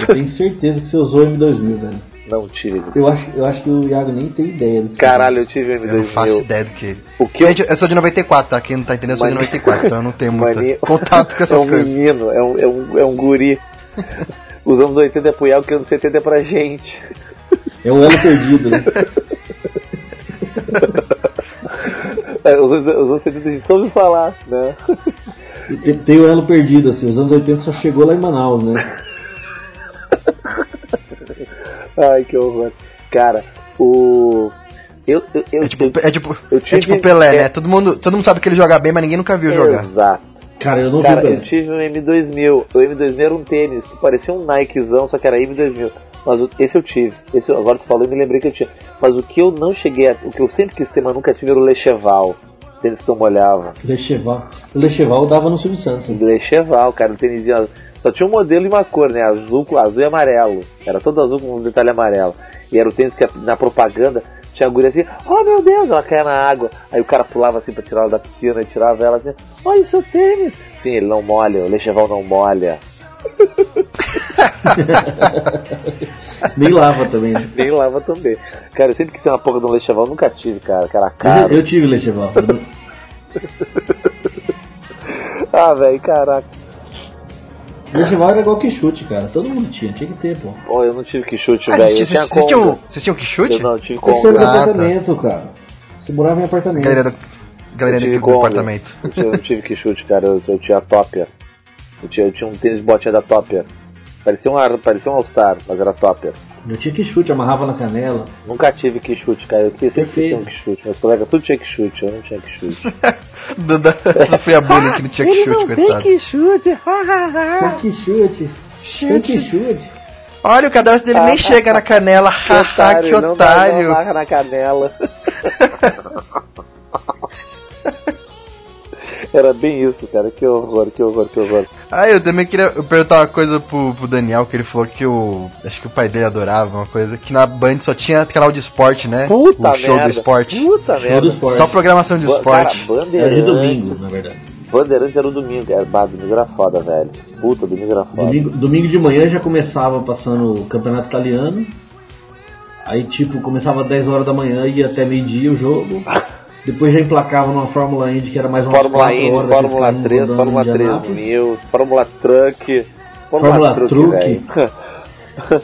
Eu tenho certeza que você usou o M2000, velho. Não tive. Eu acho, eu acho que o Iago nem tem ideia do que Caralho, eu tive M2000. Eu não faço ideia do que. O que eu- Gente, eu sou de 94, tá? Quem não tá entendendo, eu sou de Mani- 94, então eu não tenho <laughs> muito Mani- contato com <laughs> essas é um coisas. menino, é um, é um, é um guri. <laughs> Os anos 80 é pro Iago, que os anos 70 é pra gente. É um elo perdido, né? É, Os anos, os anos 70 a gente soube falar, né? E Tem, tem o elo perdido, assim. Os anos 80 só chegou lá em Manaus, né? <laughs> Ai, que horror. Cara, o. Eu, eu, eu, É tipo, eu- é tipo, eu é tive- tipo Pelé, é- né? Todo mundo, todo mundo sabe que ele joga bem, mas ninguém nunca viu jogar. Exato. Cara, eu não Cara, vi eu Pelé. tive um M2000. O M2000 era um tênis que parecia um Nikezão, só que era M2000. Mas o- esse eu tive. Esse, agora tu falou, eu me lembrei que eu tinha. Mas o que eu não cheguei a. O que eu sempre quis ter, mas nunca tive era o Lecheval. Tênis que eu molhava. Lecheval. O Lecheval dava no Silvio Santos. Lecheval, cara, um tênisinho. Só tinha um modelo e uma cor, né? Azul, azul e amarelo. Era todo azul com um detalhe amarelo. E era o tênis que na propaganda tinha a guria assim, oh meu Deus, ela caía na água. Aí o cara pulava assim pra tirar ela da piscina e tirava ela assim, olha o seu tênis. Sim, ele não molha, o Lecheval não molha. <laughs> Nem lava também, né? Nem lava também. Cara, eu sempre quis ter uma porra de um Lecheval, nunca tive, cara, que era Eu, caro. eu tive Lecheval. Eu <laughs> Ah, velho, caraca. Lecheval era igual que chute, cara. Todo mundo tinha, tinha que ter, pô. Pô, eu não tive que chute, Ah, velho. vocês, vocês, tinha vocês tinham, vocês tinham que chute? Eu não, eu tive ser Kombi. no Ah, tá. apartamento, cara. Você morava em apartamento. Galera do, galera Eu tive do, Kombi. apartamento. Eu eu tive que chute, cara. Eu, eu tinha Topper. Eu tinha, eu tinha um tênis botinha da Topper. Parecia um, ar- parecia um All-Star, mas era Topper. Eu tinha que chute, amarrava na canela. Nunca tive que chute, cara. Eu sempre um que chute. Meus colegas tudo tinha que chute, eu não tinha que chute. Do- da- Sofria bullying que não tinha que chute, coitado. que chute. <laughs> Tinha que chute. Tinha que chute. Olha, o cadastro dele nem chega na canela. <laughs> Haha, que não dá- otário. Não amarra na canela. <laughs> Era bem isso, cara. Que horror, que horror, que horror. Ah, eu também queria perguntar uma coisa pro, pro Daniel, que ele falou que o. Acho que o pai dele adorava uma coisa, que na Band só tinha canal de esporte, né? Puta o show merda. do esporte. Puta Show merda. esporte. Só programação de Ba- esporte. Cara, Era de Bandeirantes. domingos, na verdade. Bandeirantes era o domingo. Era, bah, domingo era foda, velho. Puta, domingo era foda. Domingo, domingo de manhã já começava passando o campeonato italiano. Aí, tipo, começava às 10 horas da manhã e ia até meio-dia o jogo. <laughs> Depois já emplacava numa Fórmula Indy que era mais umas Fórmula 4 Indy, horas. Fórmula daqueles 3, carrinhos Fórmula rodando em 3 Indianápolis. mil, Fórmula Truck. Fórmula Truck. velho. <laughs>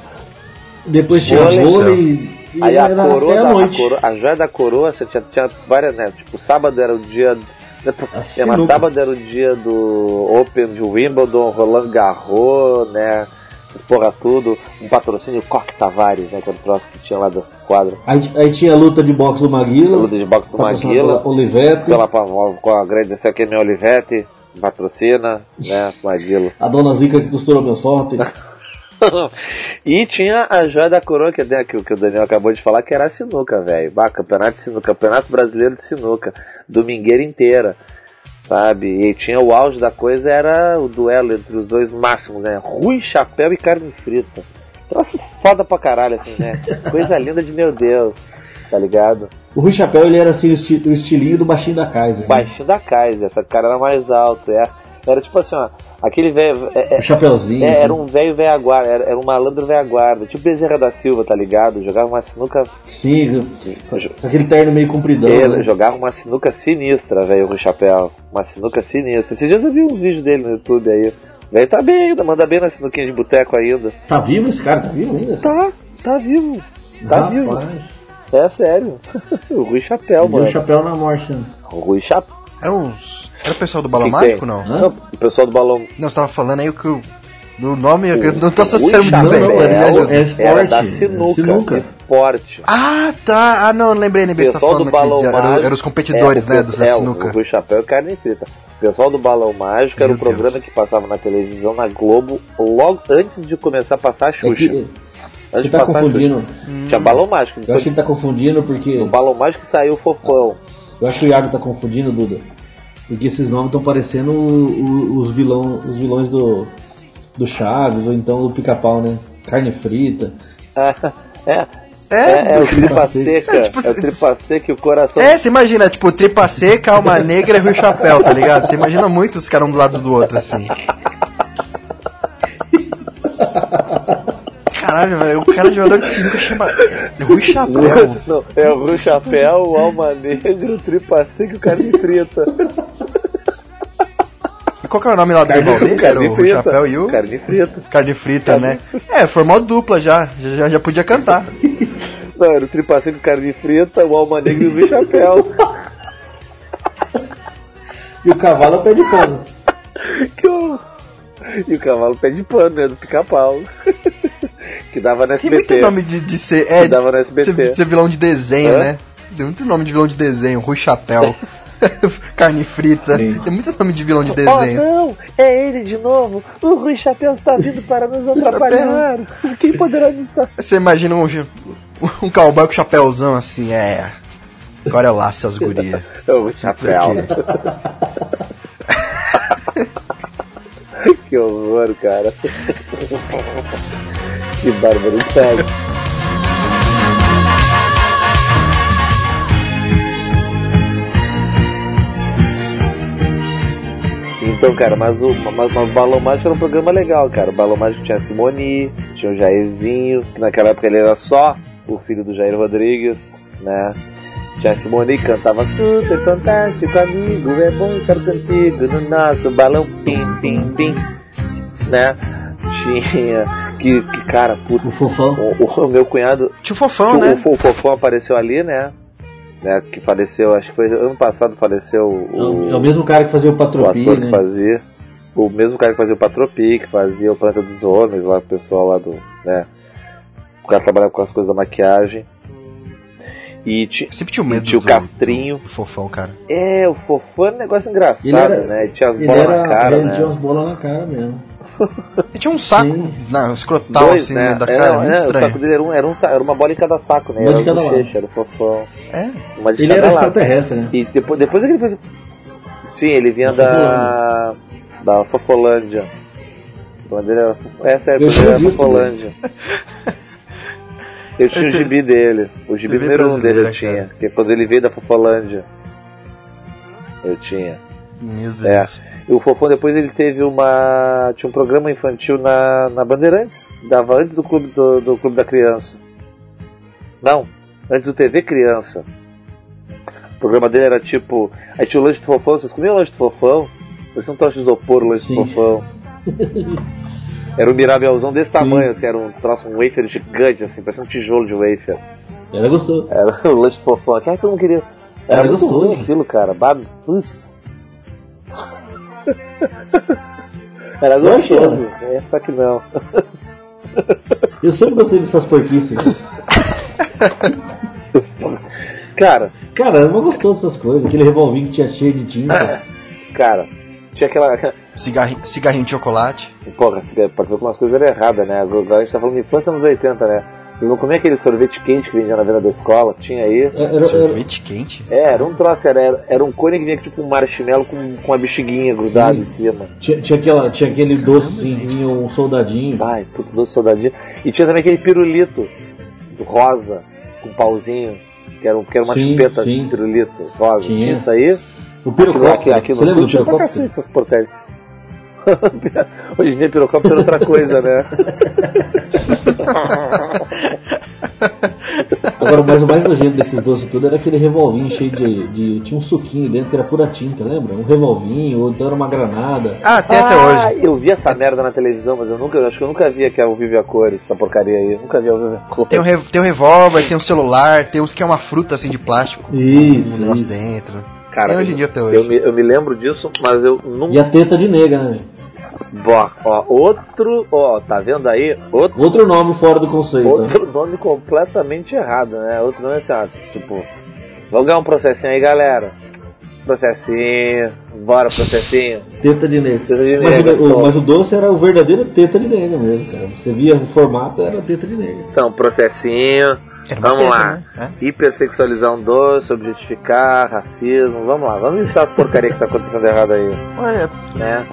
Depois tinha Vôlei. E Aí a coroa, da, a, coroa, a joia da coroa, você tinha, tinha várias, né? Tipo, sábado era o dia. É, mas sinuca. sábado era o dia do Open de Wimbledon, Roland Garros, né? Essas porra tudo. Um patrocínio Coque Tavares, né? Que era o troço que tinha lá das quadras. Aí, aí tinha a luta de boxe do Maguila. Luta de boxe do Maguila. Olivete. Pela com a agradecer aqui a minha Olivete, patrocina, né? <laughs> Maguila. A dona Zica que costurou meu sorte. <laughs> e tinha a joia da coroa, que, é que, o- que o Daniel acabou de falar, que era a sinuca, velho. Campeonato de sinuca, campeonato brasileiro de sinuca, domingueira inteira, sabe? E tinha o auge da coisa, era o duelo entre os dois máximos, né? Rui, chapéu e carne frita. Troço foda pra caralho, assim, né? <laughs> Coisa linda de meu Deus, tá ligado? O Rui Chapéu ele era assim, o, esti- o estilinho do baixinho da Kaiser. né? Baixinho da Kaiser, essa cara era mais alto, é. Era tipo assim, ó, aquele velho. é- é- O chapéuzinho. É, assim. era um velho guarda, era, era um malandro guarda, tipo Bezerra da Silva, tá ligado? Jogava uma sinuca. Sim, com aquele terno meio compridão. Ele né? jogava uma sinuca sinistra, velho, o chapéu. Uma sinuca sinistra. Esses dias eu vi uns vídeos dele no YouTube aí. O Velho tá bem ainda, manda bem na sinuquinha de boteco ainda. Tá vivo esse cara? Tá vivo ainda? Tá, tá vivo. Tá vivo. Rapaz, É sério. <laughs> o Rui Chapéu, mano. o chapéu na morte. né? O Rui Chapéu. Era uns. Era o pessoal do Balão Que Mágico, tem? não? Hã? O pessoal do balão. Não, você tava falando aí que o. No nome, eu O- não tô o associando muito bem. Me é o- é esporte, Era da é sinuca. sinuca. Esporte. Ah, tá. Ah, não, lembrei, lembrei. Você tá pessoal falando do balão de- Era, mágico. era os competidores, É, né? o Do pe- é, sinuca. O Rui Chapéu e carne frita. O pessoal do Balão Mágico era Meu o programa Deus. que passava na televisão, na Globo, logo antes de começar a passar a É Xuxa. que, antes de tá passar confundindo. Tinha Balão Mágico. Eu acho que ele tá confundindo porque. no Balão Mágico saiu o Fofão. Eu acho que o Iago tá confundindo, Duda. Porque esses nomes estão parecendo o- o- os, vilão, os vilões do, do Chaves, ou então do pica-pau, né? Carne frita. é, É, é, é o tripa Seca. É, tipo, é o se- tripa seca e o coração. É, você imagina, tipo, tripa seca, alma negra e Rio Chapéu, tá ligado? Você imagina muito os caras um do lado do outro, assim. Caralho, velho, o cara jogador de sinuca chama Rui Chapéu. Não, é o Rui Chapéu, o Alma Negra, o Tripa Seca e o Carne Frita. Qual que é o nome lá do rival dele? Era o Rui Chapéu e o Carne Frita. Carne Frita, né? É, formou dupla já, já, já podia cantar. Não, era o Tripa Seca, o Carne Frita, o Alma Negra e o Rui Chapéu. E o cavalo é pé de pano. <laughs> Que horror. E o cavalo pé de pano, né? Do pica-pau. Que dava no Tem muito SBT. nome de, de ser. É, Que dava no SBT. ser, ser vilão de desenho, Hã? né? Tem muito nome de vilão de desenho, Rui Chapéu. <laughs> Carne frita. Sim. Tem muito nome de vilão de Oh desenho. não, é ele de novo. O Rui Chapéu está vindo para nos atrapalhar. Quem poderá salvar? Você imagina um, um cowboy com chapéuzão assim, é. Agora eu laço as gurias. É o Chapéu. <laughs> Que horror, cara. <laughs> que barbaridade. Então, cara, mas o, mas, mas o Balão Mágico era um programa legal, cara. O Balão Mágico tinha a Simoni, tinha o Jairzinho, que naquela época ele era só o filho do Jair Rodrigues, né? Tinha a Simone que cantava super fantástico, amigo, é bom estar contigo no nosso balão pim, pim, pim, né? Tinha que, que cara, puta, O fofão. o, o- o meu cunhado, Tio Fofão, o, né? o Fofão apareceu ali, né? né? Que faleceu, acho que foi ano passado faleceu É o, o, é o mesmo cara que fazia o o Patropi, ator né? que fazia. O mesmo cara que fazia o Patropi, que fazia o Planeta dos Homens, lá o pessoal lá do. né? O cara trabalhava com as coisas da maquiagem. E ti- Sempre tinha o medo Tinha o do- Castrinho. do Fofão, cara. É, o fofão é um negócio engraçado, Ele era- né? Ele tinha as bolas na cara, ele né? tinha umas bolas na cara mesmo. Ele <laughs> tinha um saco Sim. na, escrotal Dois, assim né? da É, cara, não, muito é, O estranho. saco dele era, um, era, um, era uma bola em cada saco, né? Uma de era cada um lado. bochecha, era o fofão. É. Uma de Ele cada era lado. extraterrestre, né? E depois, depois que ele foi. Sim, ele vinha da. da Fofolândia. O era. Essa é a era tinha visto, Fofolândia. <laughs> Eu tinha o gibi dele. O gibi número um dele eu brasileira, tinha. cara. Que é quando ele veio da Fofolândia. Eu tinha. Meu Deus. É. E o Fofão depois ele teve uma. Tinha um programa infantil na, na Bandeirantes. Dava antes do clube do, do Clube da Criança. Não, antes do TV Criança. O programa dele era tipo. Aí tinha o lanche do fofão, vocês comiam o lanche do fofão? Parecia um troço de isopor o lanche Sim. do fofão. <laughs> Era um mirabelzão desse tamanho, assim, era um troço, um wafer gigante, assim, parecia um tijolo de wafer. Era gostoso. Era <laughs> o lanche do fofão. Ai, todo mundo queria. Era, Era gostoso. aquilo, cara. Putz. <laughs> Era Eu gostoso. É, só que não. <laughs> Eu sempre gostei dessas porquices. <laughs> Cara, Cara, era uma gostoso essas coisas. Aquele revolvinho que tinha cheio de tinta. cara, tinha aquela. Cigarrinho, cigarrinho de chocolate. Porra, pode ver que umas coisas eram erradas, né? Agora a gente tá falando de infância nos 80, né? Vocês não comiam aquele sorvete quente que vendia na venda da escola? Tinha aí. Era, era, Sorvete quente. É, era um troço, era, era um cone que vinha tipo um marshmallow com, com uma bexiguinha grudada Sim. em cima. tinha, tinha, aquela, tinha aquele docinho, um soldadinho. Ai, puto doce soldadinho. E tinha também aquele pirulito rosa, com pauzinho, que era, um, que era uma Sim, chupeta sim. de pirulito rosa. Tinha. Tinha isso aí. O pirocóptero. aqui, aqui no Você lembra sul tinha pra cacete essas porcarias. Hoje em dia pirocóptero é outra coisa, né? Agora, mas o mais nojento desses doces tudo era aquele revolvinho cheio de, de. Tinha um suquinho dentro que era pura tinta, lembra? Um revolvinho, ou então era uma granada. Ah, tem até Ah, hoje. Eu vi essa merda na televisão, mas eu nunca, eu acho que eu nunca vi que é o Vive a Cores, essa porcaria aí. Eu nunca vi ao Vive a Cores. Tem um, rev- tem um revólver, tem um celular, tem uns que é uma fruta assim de plástico. Isso, Um negócio isso. dentro. Cara, hoje em dia até eu hoje. me, eu me lembro disso, mas eu nunca. E a teta de nega, né? ó, outro, ó, tá vendo aí? Outro, Outro nome fora do conceito. né? outro nome completamente errado, né? Outro nome assim, ó, tipo, vamos ganhar um processinho aí, galera. Processinho, bora processinho. Teta de nega. Teta de Mas, nega, o, mas o doce era o verdadeiro teta de nega mesmo, cara. Você via o formato, era teta de nega. Então, processinho, vamos teta, lá. né? Hipersexualizar um doce, objetificar, racismo, vamos lá, vamos listar as porcarias que tá acontecendo errado aí, É. Olha, né?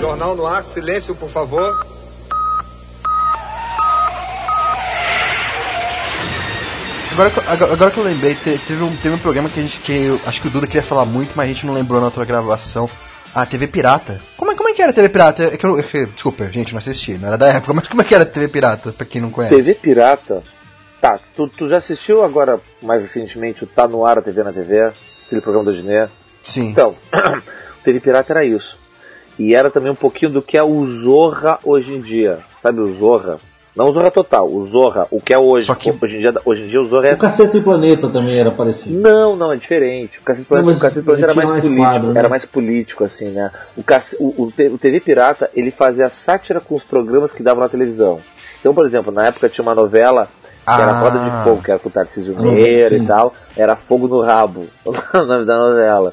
Jornal no ar, silêncio, por favor. agora, que eu- agora que eu lembrei, te- teve um, teve um programa que a gente. que eu, acho que o Duda queria falar muito, mas a gente não lembrou na outra gravação. A TV Pirata. Como é, é que era TV Pirata? É que eu, é desculpa, gente, não assisti, não era da época, mas como é que era TV Pirata, pra quem não conhece? TV Pirata. Tá, tu, tu já assistiu agora, mais recentemente, o Tá No Ar, a TV na TV? Aquele programa do Dinê? Sim. Então, <clears throat> TV Pirata era isso. E era também um pouquinho do que é o Zorra hoje em dia. Sabe o Zorra? Não o Zorra total, o Zorra, o que é hoje. Só que- Hoje, em dia, hoje em dia o Zorra é O Cacete e Planeta também era parecido. Não, não, é diferente. O Cacete Não, Planeta, mas o Cacete Planeta era mais, mais político, quadro, né? era mais político, assim, né? O, Cace- o, o, TV Pirata, ele fazia sátira com os programas que davam na televisão. Então, por exemplo, na época tinha uma novela que era Ah. Roda de Fogo, que era com o Tarcísio Ah, Meira e tal, era Fogo no Rabo, <laughs> o nome da novela.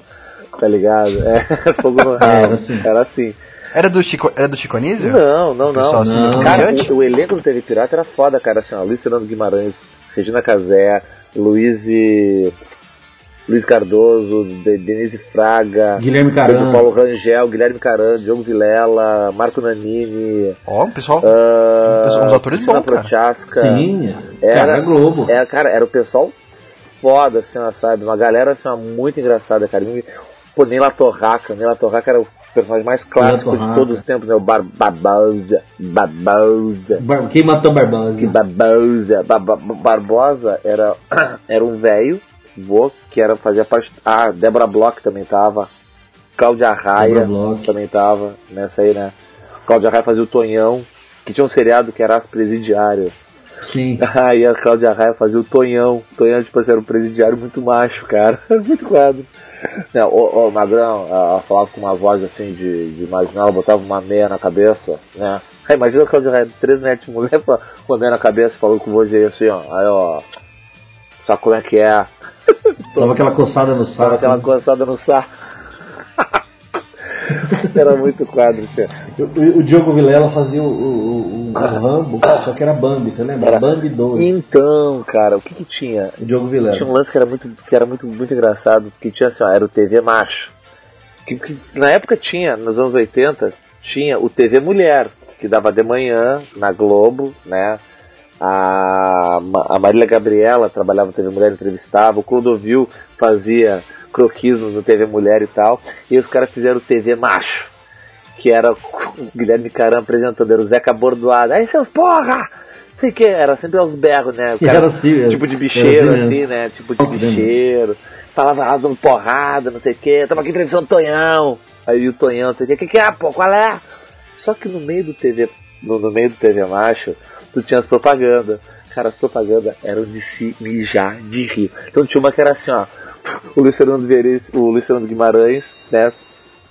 Tá ligado? É, <laughs> Fogo no Rabo. Era assim. Era assim. Era do Chico, era do Chico Anísio? Não, não, Pessoal não. assim, Não. Cara, o, o elenco do TV Pirata era foda, cara. Assim, ó, Luiz Fernando Guimarães, Regina Casé, Luiz e... Luiz Cardoso, De- Denise Fraga, Guilherme Caran. Paulo Rangel, Guilherme Caran, Diogo Vilela, Marco Nanini, Ó, o pessoal. uh, Pessoal, uns atores bons, cara. Prochaska. Sim, Era- cara, Globo. Era, cara, era o pessoal foda, assim, sabe? Uma galera assim, muito engraçada, cara. Pô, Neila Torraca. Neila Torraca era o personagem mais clássico de todos os tempos, né? O Bar Barbosa. Barbosa. Bar- Quem matou Barbosa? Que Barbosa. Ba- Ba- Barbosa era, <clears throat> era um velho, vô, que era, fazia parte. Ah, Débora Bloch também tava. Cláudia Raia também tava nessa aí, né? Cláudia Raia fazia o Tonhão, que tinha um seriado que era As Presidiárias. Sim. <laughs> Aí a Cláudia Raia fazia o Tonhão. O Tonhão, tipo assim, era um presidiário muito macho, cara. <laughs> muito quadro. Não, o, o Magrão, ela falava com uma voz assim de, de marginal, botava uma meia na cabeça, né? Aí imagina a Cláudia Raia, três metros de mulher, <laughs> com uma meia na cabeça, falou com aí assim, ó. Aí, ó. Sabe como é que é? Dava aquela coçada no Tava saco. aquela né? coçada no saco. Era muito quadro, cara. O, o Diogo Vilela fazia o, o, o- o Rambo, só que era Bambi, você lembra? Era. Bambi 2. Então, cara, o que que tinha? O Diogo Tinha um Vilela. lance que era muito, que era muito, muito engraçado, que tinha assim, ó, era o TV macho. Que, que na época tinha, nos anos 80, tinha o TV Mulher, que dava de manhã na Globo, né? A, a Marília Gabriela trabalhava no TV Mulher, entrevistava, o Clodovil fazia croquismos no TV Mulher e tal, e os caras fizeram o TV macho, que era o Guilherme Caram apresentando, era o Zeca Bordoado, aí seus porra! Sei que era sempre aos berros, né? O era assim, tipo de era bicheiro, assim assim, né? Tipo de bicheiro. Falava dando porrada, não sei o que. Estamos aqui entrevistando o Tonhão. Aí o Tonhão, não sei o que. O que, que é, pô? Qual é? Só que no meio do TV, no, no meio do TV Macho, tu tinha as propagandas. Cara, as propagandas eram de se mijar de rir. Então tinha uma que era assim, ó. O Luiz Fernando Vieres, o Fernando Guimarães, né?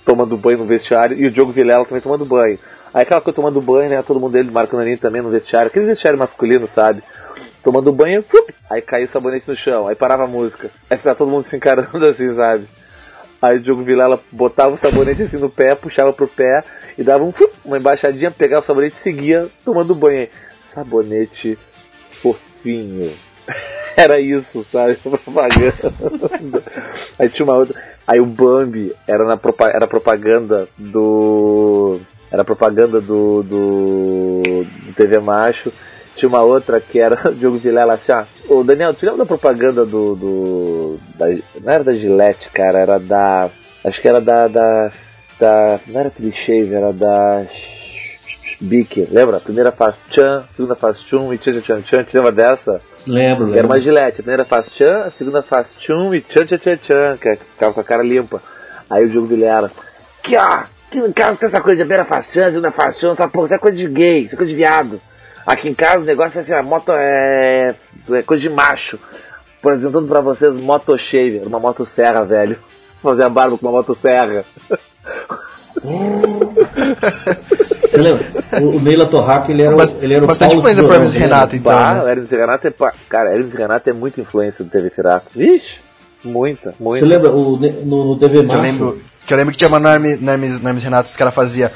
Tomando banho no vestiário. E o Diogo Vilela também tomando banho. Aí aquela coisa tomando banho, né? Todo mundo dele, Marco Nanini também no vestiário. Aquele vestiário masculino, sabe? Tomando banho, fup, aí caiu o sabonete no chão, aí parava a música. Aí ficava todo mundo se encarando <laughs> assim, sabe? Aí o Diogo Vilela botava o sabonete assim no pé, puxava pro pé e dava um, uma embaixadinha, pegava o sabonete e seguia tomando banho. Sabonete fofinho. <laughs> Era isso, sabe? <laughs> Propaganda. Aí tinha uma outra. Aí o Bambi era na propa- era propaganda do. Era propaganda do, do, do TV Macho. Tinha uma outra que era <laughs> o Diogo Vilela assim, ó. Ô Daniel, tu lembra da propaganda do. do da, não era da Gillette, cara, era da. Acho que era da. da, da não era clichês, era da. Bic, lembra? A primeira faz tchan, a segunda faz tchum e tchan tchan tchan, te lembra dessa? Lembro, Que era lembro. uma gilete. A primeira faz tchan, a segunda faz tchum e tchan tchan tchan tchan, que é- ficava com a cara limpa. Aí o jogo dele era, que ó, aqui em casa tem essa coisa de primeira faz tchan, a segunda faz tchan, essa porra, isso é coisa de gay, isso é coisa de viado. Aqui em casa o negócio é assim, ó, moto é, é coisa de macho. Apresentando pra vocês motoshaver, uma motosserra, velho. Fazer a barba com uma motosserra. <laughs> Você lembra? O, o Neila Torraca, ele era, o- ele era o bastante Paulo influência pro Tesourão, Hermes? Renato, então. Bah, né? o Hermes Renato é. Cara, Hermes Renato é muita influência do TV Pirata. Vixe, muita, muita. Você lembra o, no, no TV Que eu Macho? lembro que, eu lembro que tinha uma no Hermes, no Hermes, no Hermes Renato, os caras faziam.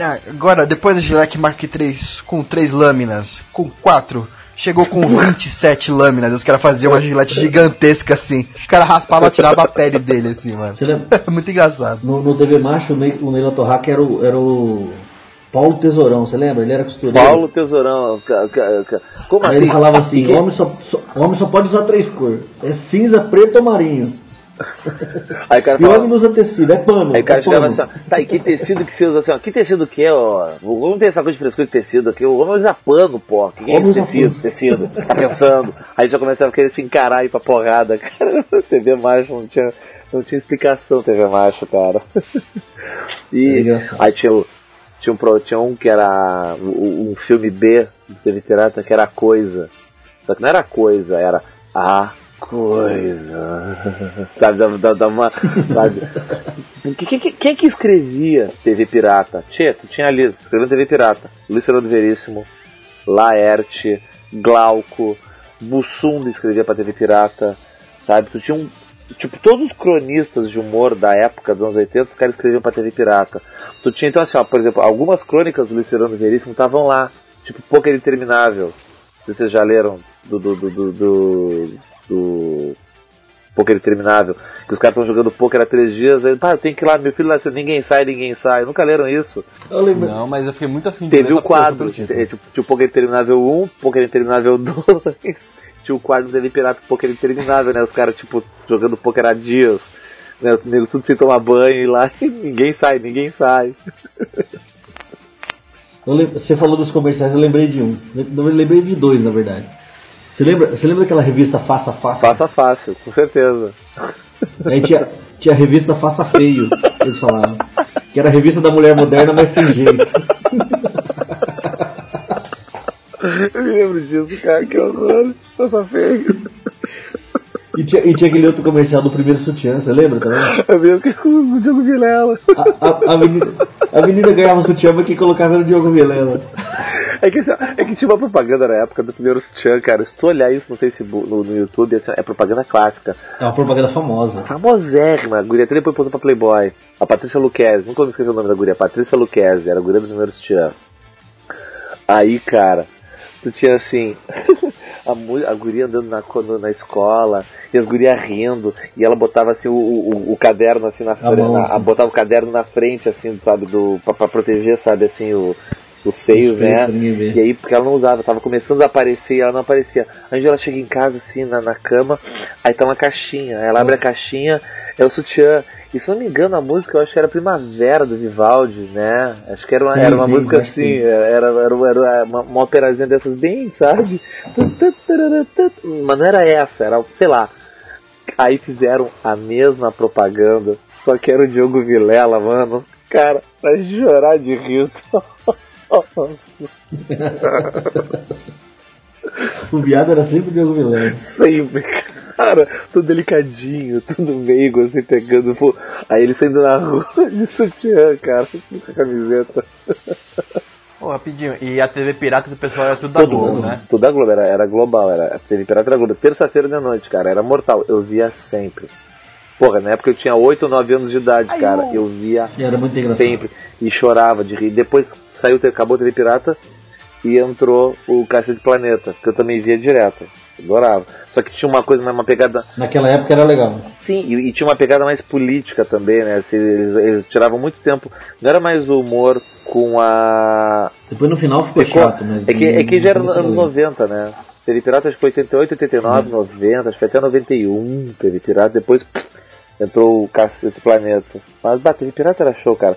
"Ah, agora, depois da Gillette Mark 3 com 3 lâminas, com 4, chegou com 27 lâminas. Os caras faziam uma gilete gigantesca assim. Os caras raspavam, tirava a pele dele assim, mano. Você lembra? É <laughs> muito engraçado. No, no TV Macho, o, Neila Torraca era o, era o Paulo Tesourão, você lembra? Ele era costureiro. Paulo Tesourão. Como Aí assim? ele falava assim, homem só, só- homem só pode usar três cores. É cinza, preto ou marinho. Aí o cara E o fala, usa tecido, é pano. Aí o cara é chegava assim, ó, tá, e que tecido que você usa assim, ó? Que tecido que é, ó? O homem tem essa coisa de frescura de tecido aqui, o homem usa pano, pô. Que, que é esse tecido? pano. Tecido. Tá pensando. Aí já começava a querer se encarar e ir pra porrada, cara. <laughs> TV macho não tinha, não tinha explicação, TV macho, cara. <laughs> É E engraçado. aí tinha, o- tinha, um, tinha um que era um, filme B de TV Pirata que era coisa. Só que não era coisa, era a coisa. <laughs> Sabe, dá, dá, dá uma. Quem, <laughs> quem, quem que escrevia TV Pirata? Tchê, tu tinha ali, escrevendo TV Pirata. Luiz Fernando Veríssimo, Laerte, Glauco, Bussunda escrevia pra TV Pirata, sabe? Tu tinha um. Tipo, todos os cronistas de humor da época dos anos 80, os caras escreviam pra TV Pirata. Tu tinha então assim, ó, por exemplo, algumas crônicas do Luiz Fernando Veríssimo estavam lá. Tipo, Poker Interminável. Se vocês já leram do. do, do, do, do, Poker Interminável. Que os caras estão jogando poker há três dias. Aí, pá, tenho que ir lá, meu filho lá, assim, ninguém sai, ninguém sai. Nunca leram isso? Eu lembro. Não, mas eu fiquei muito afim de Teve o quadro, é, tipo, tinha o Poker Interminável 1, Poker Interminável <laughs> 2, tinha o quadro dele Pirata Poker Interminável, né? Os caras, tipo, jogando poker há dias, né? O nego tudo sem tomar banho e lá, e <laughs> ninguém sai, ninguém sai. Você falou dos comerciais, eu lembrei de um. Eu lembrei de dois, na verdade. Você lembra, você lembra daquela revista Faça Fácil? Faça fácil, com certeza. Aí tinha, tinha a revista Faça Feio, eles falavam. Que era a revista da mulher moderna, mas sem jeito. <laughs> Eu me lembro disso, cara, que horror. Faça feio. E tinha, e tinha aquele outro comercial do primeiro sutiã, você lembra também? Eu mesmo que com o Diogo Vilela. A, a, a, menina, a menina ganhava sutiã, mas quem colocava era o Diogo Vilela. É que, assim, é que tinha uma propaganda na época do primeiro Sutiã, cara. Se tu olhar isso no Facebook, no, no YouTube, assim, é propaganda clássica. É uma propaganda famosa. Famosérrima, a guria até depois botou pra Playboy. A Patrícia Luquezzi, nunca me esqueci o nome da guria, Patrícia Luquezzi, era a guria do primeiro Sutiã. Aí, cara, tu tinha assim, <laughs> a, a guria andando na, na escola, e as gurias rindo, e ela botava assim o, o, o caderno assim na frente, mão, na- assim. botava o caderno na frente, assim, sabe, do, pra, pra proteger, sabe, assim, o, os seios, Os seios, né? E aí, porque ela não usava, tava começando a aparecer e ela não aparecia. A Angela chega em casa, assim, na, na cama, aí tá uma caixinha. Ela abre a caixinha, é o sutiã. E se eu não me engano, a música eu acho que era Primavera do Vivaldi, né? Acho que era uma, Sim, era uma sim, música assim, sim. era, era, era uma, uma operazinha dessas bem, sabe? <laughs> Mas não era essa, era, sei lá. Aí fizeram a mesma propaganda, só que era o Diogo Vilela, mano. Cara, pra chorar de rir. <laughs> O viado era sempre o Diogo Vilela. Sempre, cara, tudo delicadinho, tudo meigo, assim, pegando. Pô. Aí ele saindo na rua <laughs> de sutiã, cara, com a camiseta. Rapidinho. E a TV pirata do pessoal era tudo da Globo, mundo, né? Tudo da Globo, era, era global, era TV Pirata era Globo. Terça-feira de noite, cara, era mortal. Eu via sempre. Porra, na época eu tinha 8 ou 9 anos de idade, Ai, cara. eu- Eu via E era muito engraçado. sempre. E chorava de rir. Depois saiu, acabou a TV Pirata e entrou o Caixa de Planeta, que eu também via direto. Adorava. Só que tinha uma coisa, uma pegada Naquela época era legal. Sim, e, e tinha uma pegada mais política também, né? Assim, Eles, eles tiravam muito tempo. Não era mais o humor com a. Depois no final ficou Ficou- chato, mas. É que, é que já era nos anos legal. 90, né? TV Pirata acho que foi 88, 89, 90, acho que até 91 TV Pirata, depois pff, entrou o Cacete Planeta. Mas bah, TV Pirata era show, cara.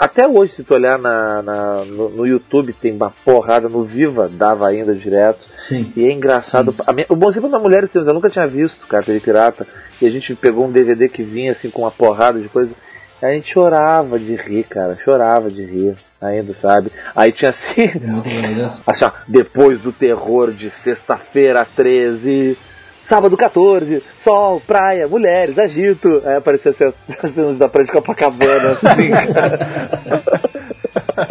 Até hoje, se tu olhar na, na- no, no YouTube, tem uma porrada, no Viva dava ainda direto. Sim. E é engraçado. A minha, o Bom Exemplo da Mulher eu nunca tinha visto, cara, TV Pirata. E a gente pegou um DVD que vinha assim com uma porrada de coisa. A gente chorava de rir, cara. Chorava de rir, ainda, sabe? Aí tinha assim. Muito legal. <laughs> Assim, depois do terror de sexta-feira 13, sábado 14, sol, praia, mulheres, agito. Aí aparecia assim, as as cenas da praia de Copacabana, assim, cara.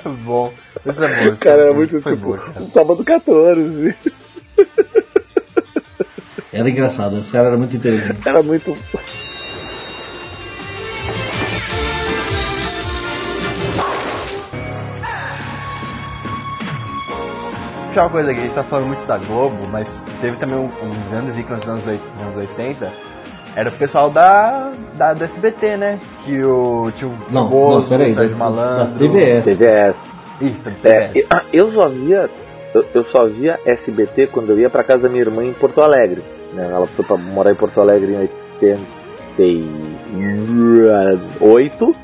<laughs> bom. Isso é bom. Isso cara é era bom, muito tipo, bom, cara. sábado 14. Era engraçado, os caras eram muito inteligentes. Era muito. Puxar uma coisa aqui, a gente tá falando muito da Globo, mas teve também um- uns grandes ícones dos anos, anos 80. Era o pessoal da, da, do SBT, né? Que o tio Não, Bozo, não, peraí, o Sérgio da- da Malandro. TVS. TVS. Isso, da É, TVS. eu, eu só via. Eu, eu só via SBT quando eu ia pra casa da minha irmã em Porto Alegre. né? Ela foi pra morar em Porto Alegre em 80, 98,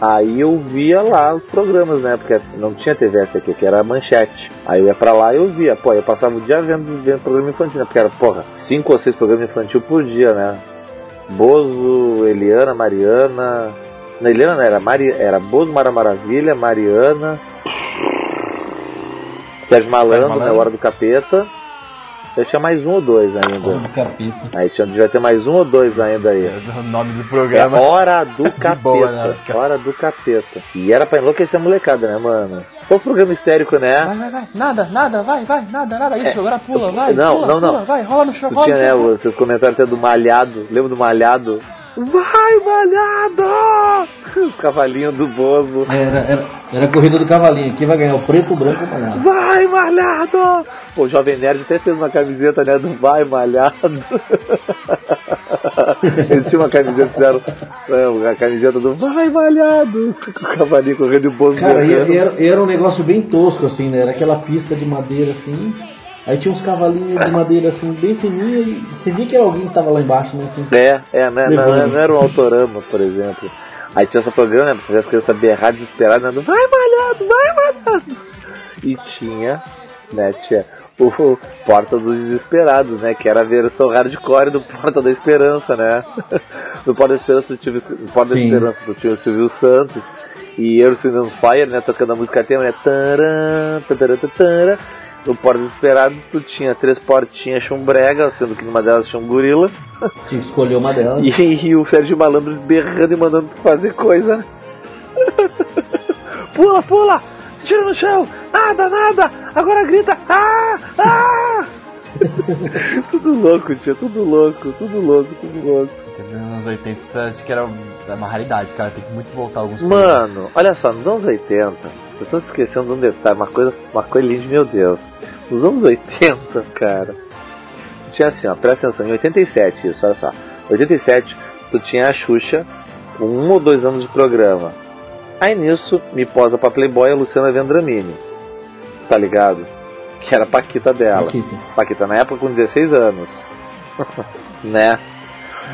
aí eu via lá os programas, né? Porque não tinha TV essa aqui, que era a manchete. Aí eu ia pra lá e eu via. Pô, eu passava o dia vendo, vendo programa infantil, né? Porque era, porra, cinco ou seis programas infantil por dia, né? Bozo, Eliana, Mariana. Não, Eliana não, era, Mari, era Bozo, Mara Maravilha, Mariana. Sérgio Malandro, Malandro. né? Hora do Capeta. Eu tinha mais um ou dois ainda. Olha do capeta. Aí tinha, devia ter mais um ou dois ainda aí. É o nome do É programa. <laughs> Hora do Capeta. boa, né? Hora do Capeta. Hora. E era pra enlouquecer a molecada, né, mano? Só os programas histéricos, né? Vai, vai, vai, nada, nada, vai, vai, nada, nada, isso, É, agora pula, vai, não, pula, não, não. pula, vai, rola no chão, rola tinha, no né, chão. os seus comentários até do Malhado. Lembra do Malhado? Vai, Malhado! Os cavalinhos do Bozo. Era, era, era a corrida do cavalinho. Quem vai ganhar? O preto, o branco ou o malhado? Vai, Malhado! Pô, o Jovem Nerd até fez uma camiseta, né, do Vai, Malhado. <laughs> Eles tinham uma camiseta, fizeram é, a camiseta do Vai, Malhado! Com o cavalinho correndo e o Bozo Cara, correndo. era, era um negócio bem tosco, assim, né? Era aquela pista de madeira, assim. Aí tinha uns cavalinhos de madeira, assim, bem fininho. E você via que era alguém que tava lá embaixo, né? Assim. É, é, né, não, não era um autorama, por exemplo. Aí tinha esse programa, né, fazer as crianças berrar desesperadas, né, do, vai malhado, vai malhado. E tinha, né, tinha o Porta dos Desesperados, né, que era a versão hardcore do Porta da Esperança, né. <laughs> No Porta da Esperança tu tinha, o- no Porta da. Esperança tu tinha o Silvio Santos e Earth Wind Fire, né, tocando a música tema, né, taran, taran, taran. No Porta dos Desesperados tu tinha três portinhas chumbrega, sendo que numa delas tinha um gorila. <laughs> Tinha que escolher uma delas. E, e o Sérgio Malandro berrando e mandando tu fazer coisa. <laughs> pula, pula! Tira no chão! Nada, nada! Agora grita! Ah! Ah! <laughs> tudo louco, tia, tudo louco, tudo louco, tudo louco. Nos anos 80, parece que era uma raridade, cara, tem que muito voltar alguns. Mano, olha só, nos anos 80, vocês estão esquecendo de um detalhe, uma coisa, uma coisa linda, meu Deus. Nos anos 80, cara, tinha assim, ó, presta atenção, em 87, isso, olha só. 87, tu tinha a Xuxa com um ou dois anos de programa. Aí nisso, me posa pra Playboy a Luciana Vendramini. Tá ligado? Que era a Paquita dela. Paquita. Paquita na época com 16 anos. <laughs> né?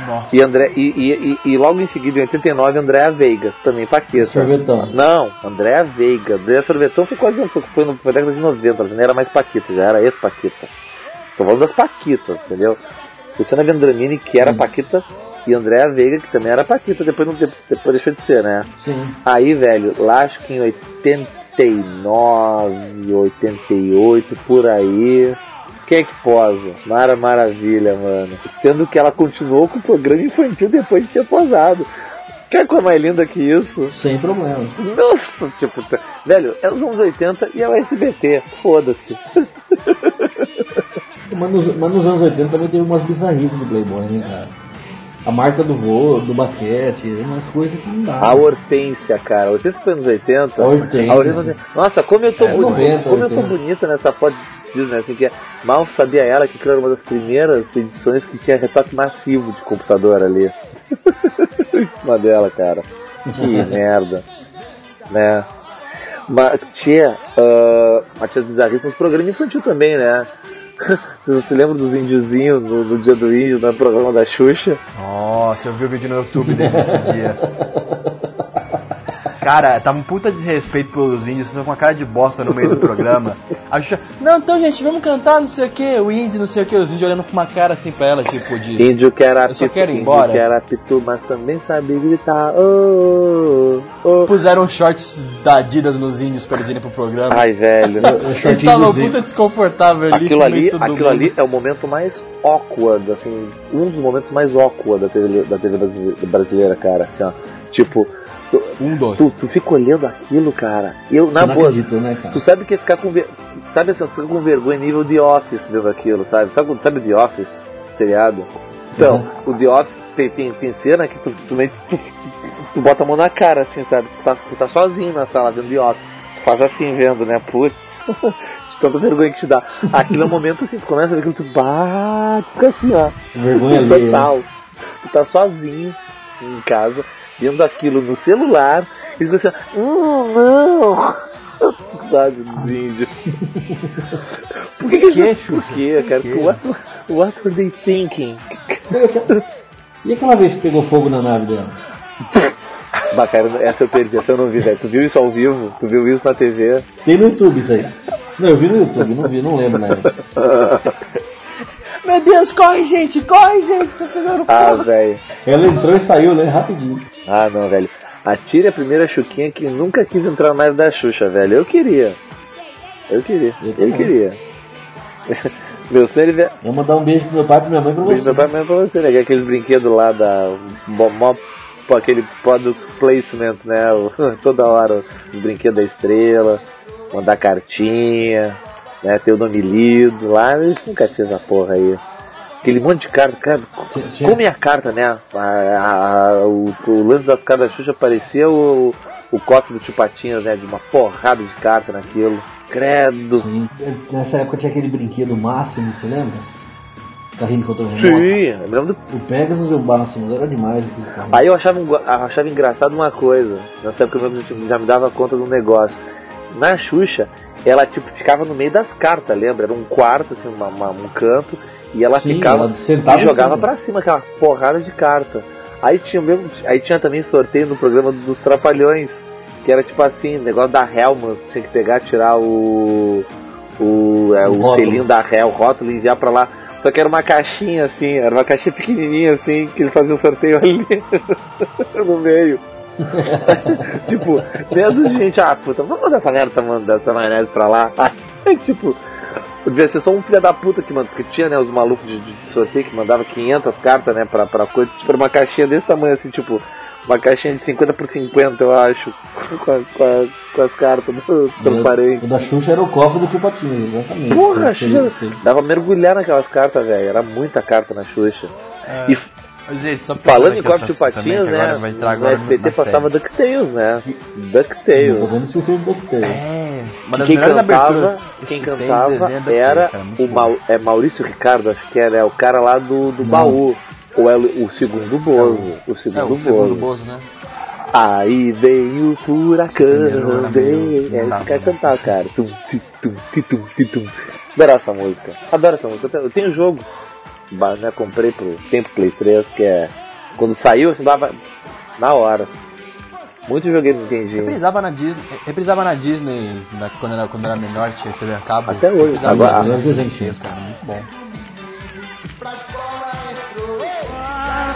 Nossa. E, André, e, e, e, e logo em seguida, em 89, Andréa Veiga, também Paquita. Sorvetão. Não, Andréa Veiga. Andréa Sorvetão foi quase foi, foi, no, foi na década de 90, ela já nem era mais Paquita, já era ex-Paquita. Tô falando das Paquitas, entendeu? Luciana Vendramini, que era Hum. Paquita, e Andréa Veiga, que também era Paquita, depois, não, depois deixou de ser, né? Sim. Aí, velho, lá acho que em 89, 88, por aí. Quem é que posa? Mara Maravilha, mano. Sendo que ela continuou com o programa infantil depois de ter posado. Quer coisa mais linda que isso? Sem problema. Nossa, tipo, tá- velho, é os anos 80 e é o SBT. Foda-se. <laughs> Mas nos, mas nos anos 80 também teve umas bizarrices do Playboy, né, cara? A Marta do voo, do basquete, umas coisas que não dá. A Hortência, cara. A Hortência foi nos 80. A Hortência. A Hortência- Nossa, como eu tô É, bonita. 90, como eu tô 80. bonita nessa foto diz, né? Assim que é, mal sabia ela que aquilo era uma das primeiras edições que tinha retoque massivo de computador ali. <laughs> em cima dela, cara. Que <laughs> merda. Né? Mas tinha, uh, mas tinha as bizarrices nos programas infantil também, né? <laughs> Vocês se lembram dos índiozinhos no, no dia do índio, no programa da Xuxa? Nossa, eu vi o vídeo no YouTube dele nesse dia. Cara, tá um puta desrespeito pelos índios, estão com uma cara de bosta no meio do programa. A Xuxa, não, então gente, vamos cantar não sei o que, o índio, não sei o que, os índios olhando com uma cara assim pra ela, tipo de. Índio que era Eu só pitu, quero ir índio embora. que era pitu, mas também sabe gritar. Oh, oh. Puseram shorts da Adidas nos índios pra eles irem pro programa. Ai, velho. <laughs> Eles estavam puta desconfortável ali. aquilo ali, aquilo mundo. ali é o momento mais awkward, assim, um dos momentos mais awkward da TV, da TV brasile- brasileira, cara. Assim, ó, tipo, tu, Um, dois. tu, tu fica olhando aquilo, cara. Eu, na boa, acredita, né, cara? tu sabe que é ficar com ver... sabe assim, fica com vergonha nível The Office vendo aquilo, sabe? Sabe, sabe The Office, seriado? Então, o The Office tem, tem, tem cena que tu, tu, meio- tu, tu, tu bota a mão na cara, assim, sabe? Tu tá, tu tá sozinho na sala vendo The Office. Tu faz assim vendo, né? Putz, <laughs> de tanta vergonha que te dá. Aquilo é um momento assim, tu começa a ver aquilo, tu bate, fica assim, ó. Vergonha alheia. né? Total. Tu tá sozinho em casa, vendo aquilo no celular, e fica assim, hum, não! <laughs> Sabe, dos índios. Por que, quê, que Por Por cara? quê? What, what were they thinking? E aquela vez que pegou fogo na nave dela? <laughs> Bacana, essa eu perdi, essa eu não vi, velho. Tu viu isso ao vivo? Tu viu isso na TV? Tem no YouTube isso aí. Não, eu vi no YouTube, não vi, não lembro nada. <laughs> Meu Deus, corre, gente, corre, gente, tá pegando Ah, fogo. velho. Ela entrou e saiu, né? Rapidinho. Ah, não, velho. Atire a primeira Chuquinha que nunca quis entrar mais da Xuxa, velho. Eu queria. Eu queria. Eu Eu, queria. <laughs> Meu sonho ele ver. Vou mandar um beijo pro meu pai e pra minha mãe e pra Beijo você. meu pai mesmo pra você, né? Que é aqueles brinquedos lá da. Mó, aquele product placement, né? O- <laughs> Toda hora os brinquedos da estrela, mandar cartinha, né? Ter o nome lido lá. Eles nunca tinham essa porra aí. Aquele monte de carta, cara. Tinha- Como é a carta, né? A- a- o, o lance das cartas da Xuxa parecia o, o copo do Tio Patinhas, né? De uma porrada de carta naquilo. Credo. Sim. Nessa época tinha aquele brinquedo máximo, você lembra? Carrinho de controle remoto. Sim, lembro do O Pegasus e o Máximo, era demais aqueles carrinhos. Aí eu achava, achava engraçado uma coisa. Nessa época eu já me dava conta de um negócio. Na Xuxa, ela tipo ficava no meio das cartas, lembra? Era um quarto, assim, uma- uma- um canto, e ela Sim, ficava ela sentava e jogava cima. pra cima aquela porrada de carta. Aí tinha mesmo, aí tinha também sorteio no programa dos Trapalhões, que era tipo assim, negócio da Helmans, tinha que pegar, tirar o o, é, O o selinho da Hel, o rótulo e enviar pra lá. Só que era uma caixinha assim, era uma caixinha pequenininha assim, que ele fazia o sorteio <laughs> ali no meio. <laughs> tipo, dentro de gente, ah, puta, vamos mandar essa merda, essa, manda- essa maionese pra lá. Aí, tipo, devia ser só um filho da puta que manda, porque tinha, né, os malucos de, de sorteio que mandava 500 cartas, né, pra, pra coisa, tipo, era uma caixinha desse tamanho, assim, tipo, uma caixinha de 50 por 50, eu acho, com, a- com, a- com as cartas transparentes. O da Xuxa era o cofre do Tio Patinho, exatamente. Porra, sei, Xuxa, dava mergulhar naquelas cartas, velho, era muita carta na Xuxa. E Mas, gente, só falando em aqui de patinhas, né, agora vai entrar no agora SBT nas passava. DuckTales, né, DuckTales. esquecer do DuckTales. É, uma das quem melhores cantava, aberturas quem cantava desenho é DuckTales, era cara, o. Mau, é Maurício Ricardo, acho que era, é o cara lá do, do Não. baú. Ou é o, o segundo Bozo. O segundo É, o Bozo. segundo Bozo, né? Aí vem o furacão, vem. É esse cara né? cantar, cara. Tum, tum, tum, tum. Adoro essa música. Adoro essa música. Eu tenho- Eu tenho jogo. Ba- Né, comprei pro tempo Play 3, que é. Quando saiu, assim, dava na hora. Muito joguei no Nintendinho. Reprisava na Disney, reprisava na Disney na- quando, era, quando era menor, tinha TV a cabo. Até hoje. Agora- na agora Disney, desenho. Deus, cara, muito bom.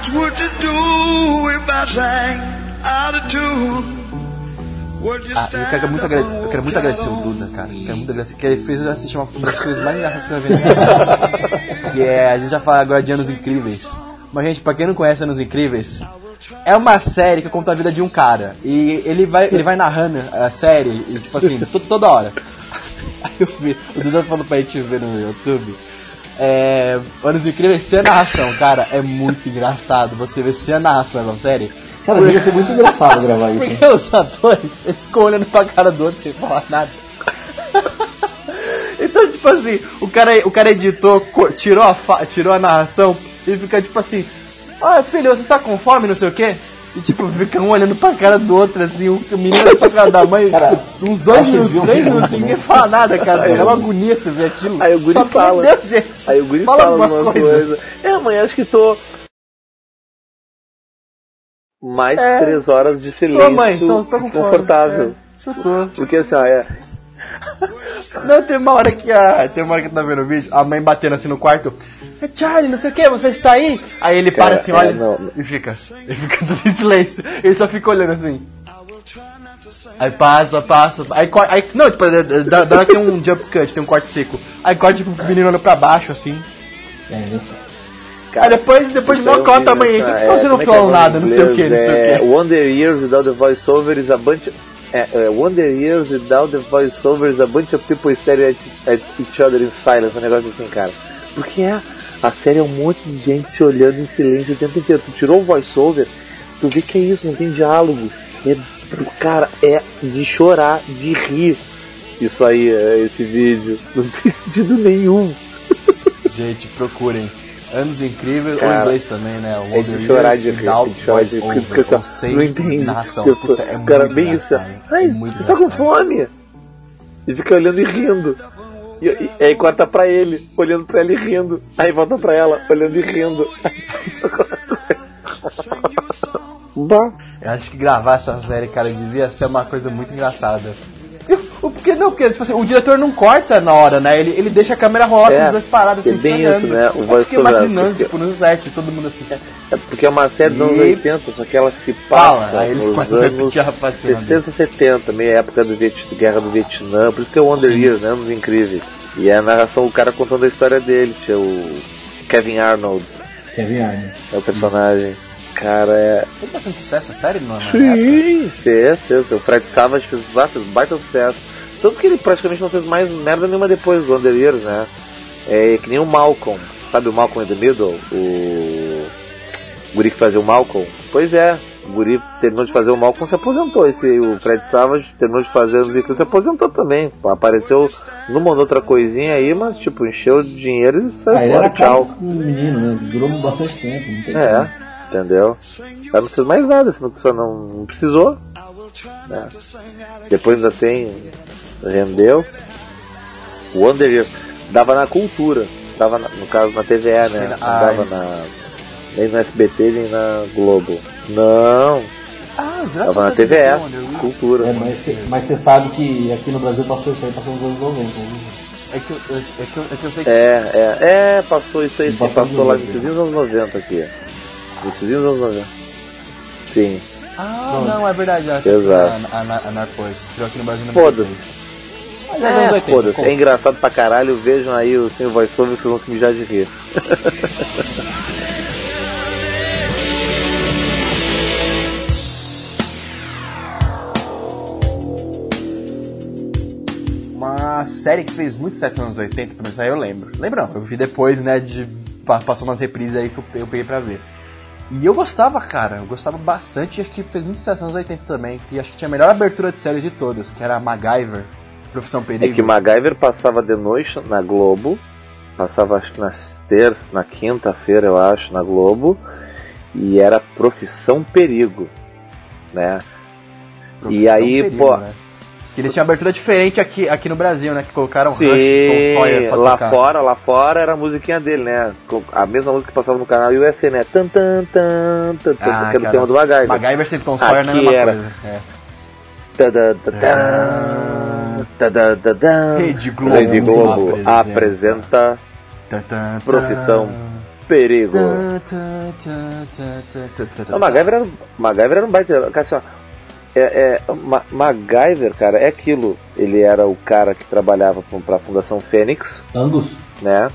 What would you do if I sang out of tune? Ah, eu quero muito, agra- eu quero muito agradecer o Duda, cara. Eu quero muito agradecer, que ele fez eu assistir uma das coisas mais engraçadas que eu já vi na minha vida. <laughs> Que é, a gente já fala agora de Anos Incríveis. Mas, gente, pra quem não conhece Anos Incríveis, é uma série que conta a vida de um cara. E ele vai, ele vai narrando a série, e, tipo assim, to- toda hora. <laughs> Aí eu vi, o Duda falou pra gente ver no YouTube. É, Anos Incríveis sem a narração, cara, é muito engraçado você ver sem a narração da série. Cara, devia ser muito engraçado gravar isso. Porque os atores, eles ficam olhando pra cara do outro sem falar nada. <laughs> então, tipo assim, o cara, o cara editou, tirou a, tirou a narração e fica tipo assim, ah filho, você tá com fome, não sei o quê? E tipo, fica um olhando pra cara do outro, assim, o menino olhando pra cara da mãe, Cara, tipo, uns dois minutos, três minutos, ninguém fala nada, cara. É uma agonia você ver aquilo. Aí o guri Só fala. Deus, gente. Aí o Guri fala fala, alguma alguma coisa. É, amanhã acho que tô. Mais É. três horas de silêncio Tô, mãe, tô, tô com fome. desconfortável. É. Porque assim, ó, é. <laughs> Não, tem uma hora que a. Tem uma hora que tá vendo o vídeo, a mãe batendo assim no quarto. É Charlie, não sei o que, você está aí? Aí ele para Cara, assim, é, olha não. e fica. Ele fica tudo em silêncio. Ele só fica olhando assim. Aí passa, passa. Aí, aí não, tipo, dá, dá tem um jump cut, tem um corte seco. Aí corta tipo, o menino olhando pra baixo assim. É, Aí depois, depois de Isso aí uma eu vi cota a mãe, nessa- por que é, você não é é falou nada, não sei o que, não sei É o que. Wonder Years without the voiceover is a bunch. É, é, Wonder Years without the voiceover is a bunch of people staring at, at each other in silence. Um negócio assim, cara. Porque é, a série é um monte de gente se olhando em silêncio o tempo inteiro. Tu tirou o voiceover, tu vê que é isso, não tem diálogo. É, cara, é de chorar, de rir. Isso aí, é, esse vídeo. Não tem sentido nenhum. Gente, procurem. Anos incríveis, ou Cara, em inglês também, né? O É de chorar de rir, de chorar de rir. Porque, assim, ou sem não entende. narração. Eu- Puta, é cara muito bem isso. Ai, é muito você tá com fome? E fica olhando e rindo. E, e- e aí corta pra ele, olhando pra ela e rindo. Aí volta pra ela, olhando e rindo. <laughs> Bah. Eu acho que gravar essa série, cara, devia ser uma coisa muito engraçada. O- Porque não, porque tipo assim, o diretor não corta na hora, né? Ele, ele deixa a câmera rolar É, com os dois parados é assim, bem isso, né? O voiceover, imaginando, porque- tipo, no set, todo mundo assim. É porque é uma série dos anos E- 80, só que ela se Fala, passa eles nos anos repetir a rapaziada. 60, 70, meia época da Viet- Guerra do Vietnã, por isso que é o Wonder Years, né? Anos incríveis. E é a narração, o cara contando a história dele, tinha o Kevin Arnold, Kevin Arnold. é o personagem. Cara, é. Fez bastante sucesso a série, mano? Sim, fez, fez. O Fred Savage fez, fez baita sucesso. Tanto que ele praticamente não fez mais merda nenhuma depois do Wonder Years, né? É que nem o Malcolm. Sabe o Malcolm in the Middle? O guri que fazia o Malcolm? Pois é. O guri terminou de fazer o Malcolm se aposentou. Esse, o Fred Savage terminou de fazer o Vicky se aposentou também. Apareceu numa ou outra coisinha aí, mas tipo, encheu de dinheiro e saiu Ah, fora. Tchau. o menino, né? Durou bastante tempo. Não tem É, entendeu? Ela não fez mais nada, senão não, não precisou. né? Depois ainda tem. Rendeu. O Wonder Years dava na cultura. Dava na- no caso na TVE, né? Não dava na. Nem no SBT nem na Globo. Não, Ah, dava na Wonder Woman. cultura. É, mas cê- mas você sabe que aqui no Brasil passou isso aí, passou nos anos 90. né? É que, eu, é, que eu, é que eu sei que. É, é, é, passou isso aí, Passou passou lá no nos início dos anos 90 aqui. No início dos anos 90. Sim. Ah, não, é verdade. A, Exato. a, a, a Narcos estreou aqui no Brasil no Foda-se. 93. Mas é É, 80, foda-se, conta. é engraçado pra caralho, vejam aí o sem voiceover que vocês vão se mijar de rir. <laughs> Uma série que fez muito sucesso nos anos 80, pelo menos aí eu lembro. Lembro não, eu vi depois, né, de... pa- Passou umas reprises aí que eu, eu peguei pra ver. E eu gostava, cara, eu gostava bastante e acho que fez muito sucesso nos anos 80 também, que acho que tinha a melhor abertura de séries de todas, que era a MacGyver, Profissão É Perigo. que MacGyver passava de noite na Globo, passava acho que nas terças, na quinta-feira eu acho, na Globo, e era Profissão Perigo, né? Profissão e aí, Perigo, pô- né? Que eles tinham abertura diferente aqui, aqui no Brasil, né, que colocaram Rush, Tom Sim, Sawyer pra lá tocar. fora, lá fora era a musiquinha dele, né? A mesma música que passava no canal USA, né? Tan tan tan tan, tan Ah, que era o cara. tema do MacGyver. MacGyver sem Tom Sawyer não é a Aqui mesma era. coisa. É. Tadã, tadã, tadã, tadã. Rede Globo Rede Globo apresenta. apresenta Tan, tan, tan. Profissão Perigo. Não, MacGyver era, MacGyver era um baita. Cara, assim, ó, é, é, Ma- MacGyver, cara, é aquilo. Ele era o cara que trabalhava pra- pra Fundação Fênix, Angus. né?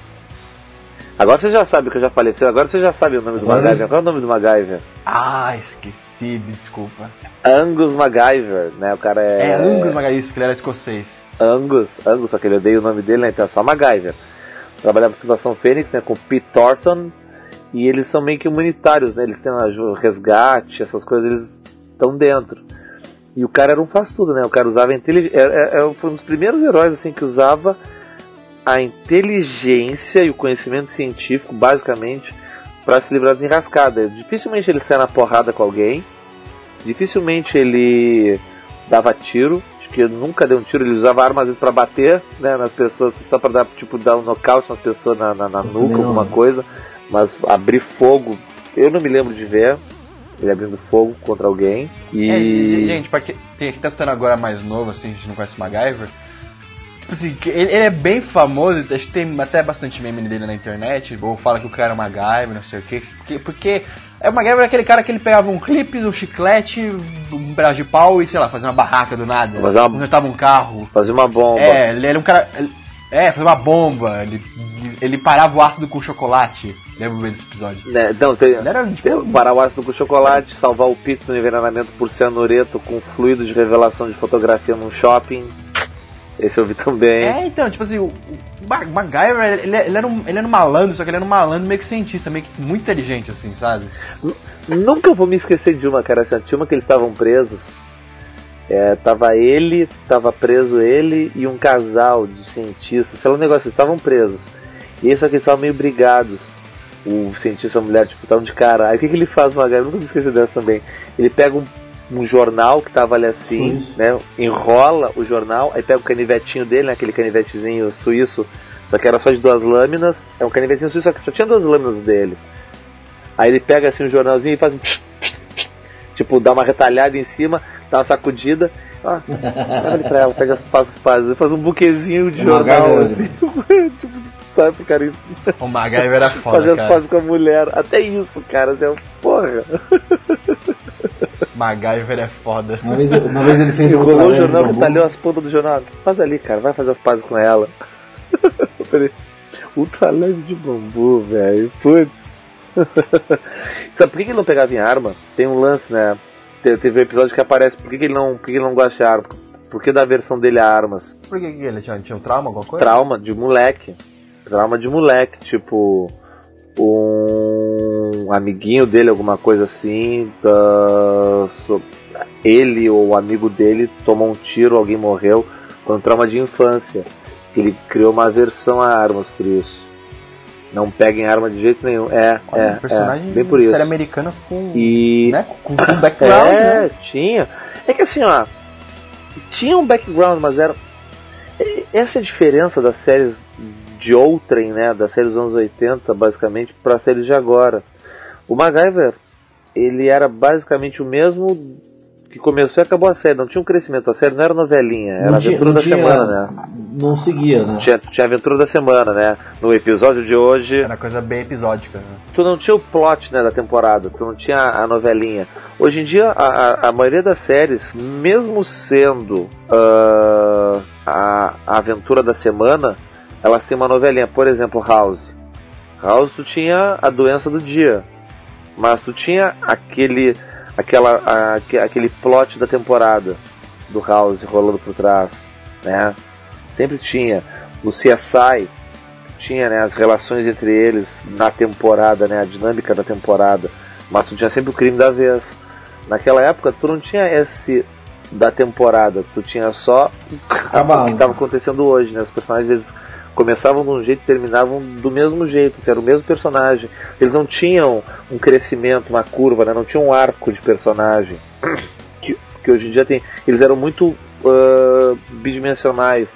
Agora você já sabe o que eu já falei pra você. Agora você já sabe o nome do Agora MacGyver. Qual é o nome do MacGyver? Ah, esqueci, me desculpa. Angus MacGyver, né? O cara é. É, Angus Magalhães, isso, que ele era escocês. Angus, Angus, só que ele odeia o nome dele, né? Então é só MacGyver. Trabalhava na Fundação Fênix, né? Com Pete Thornton. E eles são meio que humanitários, né? Eles têm aju- resgate, essas coisas, eles estão dentro. E o cara era um faz tudo, né? O cara usava inteligência. É, é, foi um dos primeiros heróis assim que usava a inteligência e o conhecimento científico, basicamente, para se livrar das enrascadas. Dificilmente ele saia na porrada com alguém. Dificilmente ele dava tiro. Acho que ele nunca deu um tiro. Ele usava armas às vezes para bater né, nas pessoas, só para dar, tipo, dar um nocaute nas pessoas na, na, na nuca, não, alguma coisa. Mas abrir fogo, eu não me lembro de ver ele abrindo fogo contra alguém. E. É, ge- gente, pra que, tem, quem tá escutando agora mais novo, assim, a gente não conhece o MacGyver. Tipo assim, ele, ele é bem famoso, acho que tem até bastante meme dele na internet, ou fala que o cara é o MacGyver, não sei o quê. Porque, porque é, o MacGyver é aquele cara que ele pegava um clipe, um chiclete, um pedaço de pau e, sei lá, fazia uma barraca do nada. Uma- Consertava um carro. Fazer uma bomba. É, ele era um cara. ele- É, fazia uma bomba. Ele, ele parava o ácido com chocolate. Lembro bem desse episódio. Né, Não, tem, Ele era tipo. tem parar o ácido com chocolate, salvar o Pete do envenenamento por cianureto com fluido de revelação de fotografia num shopping. Esse eu vi também. É, então, tipo assim, o, o Ma- MacGyver, ele, ele, era um, ele era um malandro, só que ele era um malandro meio que cientista, meio que muito inteligente, assim, sabe? Nunca vou me esquecer de uma, cara. Tinha uma que eles estavam presos. É, tava ele, tava preso ele e um casal de cientistas. Sei lá, um negócio, eles estavam presos. E só que eles estavam meio brigados. O cientista e a mulher, tipo, estavam de cara. Aí o que, que ele faz, MacGyver? Nunca me esqueci dessa também. Ele pega um, um jornal que tava ali assim, Suíço. né? Enrola o jornal, aí pega o canivetinho dele, né, aquele canivetezinho suíço, só que era só de duas lâminas. É um canivetinho suíço, só que só tinha duas lâminas dele. Aí ele pega assim o jornalzinho e faz um tipo, dá uma retalhada em cima, dá uma sacudida. Ah, olha pra ela, pega as passas, faz, faz um buquezinho de jornal, assim, <laughs> tipo, sabe pro cara O MacGyver era <laughs> foda, fazer as cara. pazes com a mulher. Até isso, cara, assim, porra. <laughs> MacGyver é foda. Uma vez, uma vez ele fez um Enrolou o ultraleve jornal, bambu. retalhou as pontas do jornal. Faz ali, cara, vai fazer as pazes com ela. Eu <laughs> falei, ultra leve de bambu, velho. Putz. <laughs> Sabe por que ele não pegava em arma? Tem um lance, né? Te- Teve um episódio que aparece por que, ele não, por que, que ele não gosta de arma. Por que da versão dele a armas? Por que, que ele tinha, tinha um trauma, alguma coisa? Trauma de moleque. Trauma de moleque, tipo. Um amiguinho dele, alguma coisa assim. da- so- Ele ou o amigo dele tomou um tiro, alguém morreu. Foi um trauma de infância. Ele criou uma aversão a armas por isso. Não peguem arma de jeito nenhum. É, Olha, é, um personagem é, bem por isso. série americana com, E né, com, com background, é, né? tinha. É que assim, ó, tinha um background, mas era. Essa é a diferença das séries de outrem, né? Das séries dos anos 80, basicamente, para as séries de agora. O MacGyver, ele era basicamente o mesmo que começou e acabou a série. Não tinha um crescimento. A série não era novelinha, era Não aventura não da tinha- semana, né? Não seguia, né? Tinha, tinha aventura da semana, né? No episódio de hoje. Era coisa bem episódica. Né? tu não tinha o plot né, da temporada, tu não tinha a novelinha. Hoje em dia, a, a, a maioria das séries, mesmo sendo ah, a, a aventura da semana, elas têm uma novelinha. Por exemplo, House. House, tu tinha a doença do dia, mas tu tinha aquele, aquela, a- aque- aquele plot da temporada do House rolando por trás, né? Sempre tinha. No CSI, tinha né, as relações entre eles na temporada, né, a dinâmica da temporada, mas tu tinha sempre o crime da vez. Naquela época tu não tinha esse da temporada, tu tinha só o que estava acontecendo hoje, né? Os personagens eles começavam de um jeito e terminavam do mesmo jeito, era o mesmo personagem. Eles não tinham um crescimento, uma curva, né? Não tinham um arco de personagem que, que hoje em dia tem. Eles eram muito ah, bidimensionais,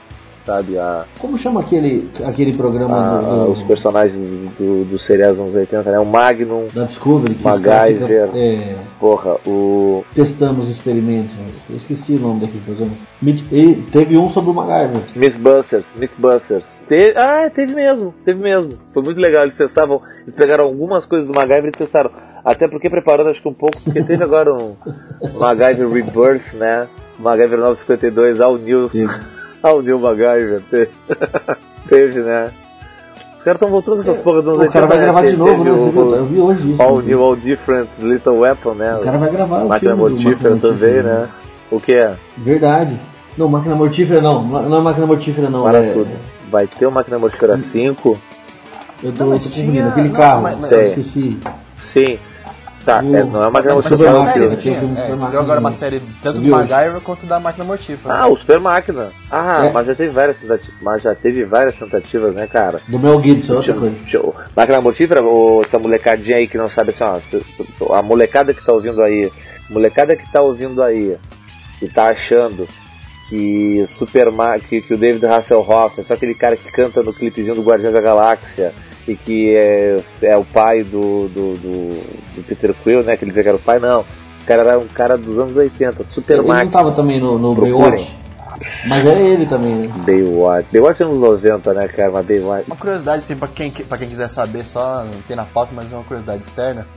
sabe? A, Como chama aquele, aquele programa a- do, do- os personagens do, do seriado dos anos 80, né? O Magnum, da Discovery que MacGyver. ficam, é, porra, o. testamos experimentos? né? Eu esqueci o nome daquele programa. E teve um sobre o MacGyver. Mythbusters, Mythbusters. Te... Ah, teve mesmo, teve mesmo. Foi muito legal, eles testavam, eles pegaram algumas coisas do MacGyver e testaram. Até porque preparando acho que um pouco, porque teve agora um, <laughs> MacGyver Rebirth, né? MacGyver 952, ao New, Teve. <laughs> ao New MacGyver. Teve, <laughs> teve né? Os caras estão voltando com essas porras dos anos O cara 80, vai né? gravar de Teve- novo, teve né? O- Eu vi hoje isso. All New, All Different, Little Weapon, né? O cara vai gravar o Máquina Mortífera também, né? O que é? Verdade. Não, máquina mortífera não. Não é máquina mortífera não. Para é... tudo. Vai ter o Máquina Mortífera 5? Eu tô, Não, mas tô tinha-. Aquele não, carro. mas- mas- eu esqueci. Sim. Tá, O- é, não é o Máquina Mas Mortífera tinha Super série, Máquina, não tinha É, Máquina. agora uma série tanto Eu do. MacGyver quanto da Máquina Mortífera. Ah, o Super Máquina. Ah, É. mas já teve várias tentativas. Mas já teve várias tentativas, né, cara? Do Mel Gibson, é outra Tipo, coisa. Máquina Mortífera, ou essa molecadinha aí que não sabe assim, ó, a molecada que tá ouvindo aí, molecada que tá ouvindo aí, que tá achando que Super que, que o David Hasselhoff é só aquele cara que canta no clipezinho do Guardiões da Galáxia e que é, é o pai do, do, do, do Peter Quill, né? Que ele dizia que era o pai, não. O cara era um cara dos anos 80, Super Ele não tava também no, no. Baywatch. Mas era ele também, né? Baywatch. Baywatch é nos 90, né, cara? Mas Baywatch. Uma curiosidade, assim, pra quem, pra quem quiser saber, só não tem na pauta, mas é uma curiosidade externa.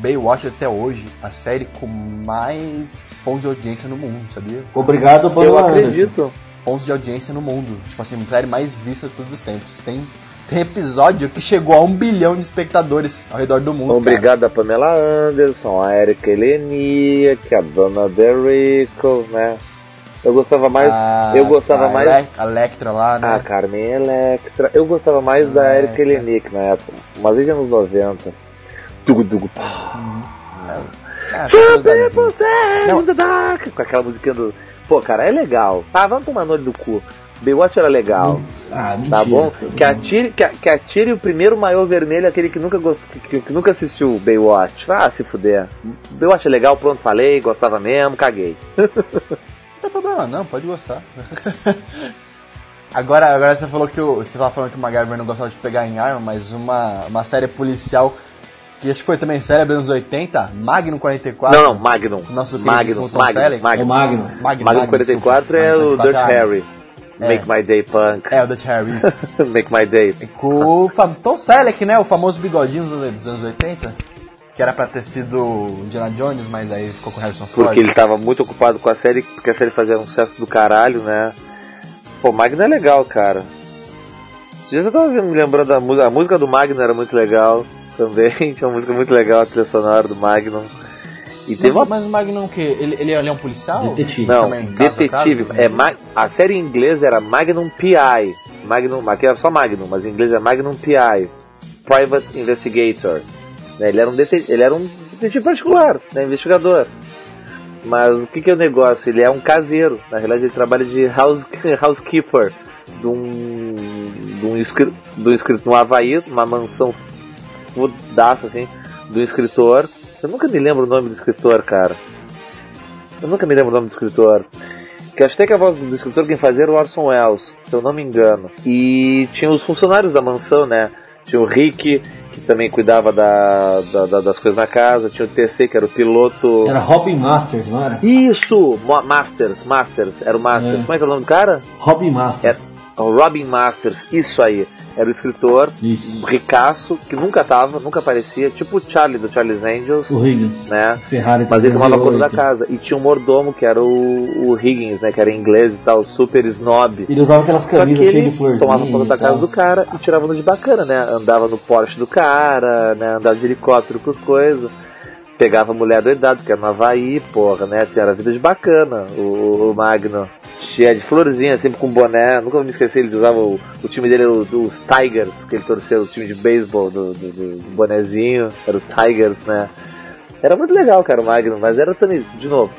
Baywatch até hoje, a série com mais pontos de audiência no mundo, sabia? Obrigado, Eu Pamela Anderson. acredito. Pontos de audiência no mundo. Tipo assim, a série mais vista de todos os tempos. Tem, tem episódio que chegou a um bilhão de espectadores ao redor do mundo. cara. Obrigado a Pamela Anderson, a Erika Eleniak, a Dona Derrico, né? Eu gostava mais. A- eu gostava a mais. Elec- A Electra lá, né? A Carmen Electra. Eu gostava mais da Ah, Erika é. Eleniak na época. Mas desde anos 90. Ah, in the dark. Com aquela musiquinha do. Pô, cara, é legal. Ah, vamos tomar noite do cu. Baywatch era legal. Ah, mentira. Tá bom? Que atire, que, que atire o primeiro maior vermelho, aquele que nunca, gost, que, que nunca assistiu o Baywatch. Ah, se fuder. Baywatch é legal, pronto, falei, gostava mesmo, caguei. Não tem problema, não, pode gostar. agora, agora você falou que o. Você tava falando que o MacGyver não gostava de pegar em arma, mas uma, uma série policial que acho que foi também célebre nos 80, Magnum 44. Não, não, Magnum. Nosso Magnum, Tom Magnum, Selleck. É o Magnum. Magnum, Magnum 44 é o. Dutch Magnum 44. Harry. É. Make My Day Punk. É, o Dutch Harry. <laughs> Make My Day. Com o Tom Selleck, né? O famoso bigodinho dos anos 80. Que era pra ter sido Indiana Jones, mas aí ficou com Harrison Ford. Porque ele tava muito ocupado com a série, porque a série fazia um sucesso do caralho, né? Pô, Magnum é legal, cara. Esses dias eu tava me lembrando da música. A música do Magnum era muito legal também. <laughs> Tinha uma música muito legal, a trilha sonora do Magnum. E teve uma Mas o Magnum o quê? Ele, ele, ele é um policial? Detetive. Não, Também, caso a detetive. caso? é, ma- a série em inglês era Magnum PI. Magnum, aqui era só Magnum, mas em inglês é Magnum PI. Private Investigator. Né, Ele, era um dete- ele era um detetive particular, né, investigador. Mas o que, que é o negócio? Ele é um caseiro. Na realidade, ele trabalha de house, <laughs> housekeeper de um, de um, escri- de um escritor no Havaí, uma mansão fodaça assim, do escritor. Eu nunca me lembro o nome do escritor, cara. Eu nunca me lembro o nome do escritor. Que acho até que a voz do escritor quem fazia era o Orson Welles, se eu não me engano. E tinha os funcionários da mansão, né? Tinha o Rick, que também cuidava da, da- da- das coisas na casa. Tinha o TC, que era o piloto. Era Robin Masters, não era? Isso! Masters, Masters, era o Masters. É. Como é que é o nome do cara? Robin Masters. Era o Robin Masters, isso aí. Era o escritor, Isso. ricaço, que nunca tava, nunca aparecia, tipo o Charlie do Charlie's Angels, O Higgins. né? Ferrari Mas ele tomava conta da 308. casa. E tinha um mordomo, que era o, o Higgins, né? Que era inglês e tal, super snob. Ele usava aquelas camisas cheias de florzinha. tomava conta da casa do cara e tirava no de bacana, né? Andava no Porsche do cara, né? Andava de helicóptero com as coisas. Pegava a mulher doidada, que era no Havaí, porra, né? Tinha era vida de bacana, o, o Magno. Cheia de florzinha, sempre com boné. Nunca me esquecer, ele usava o, o time dele, o- os Tigers, que ele torcia o time de beisebol do, do, do- bonezinho. Era o Tigers, né? Era muito legal, cara, o Magnum, mas era também, de novo,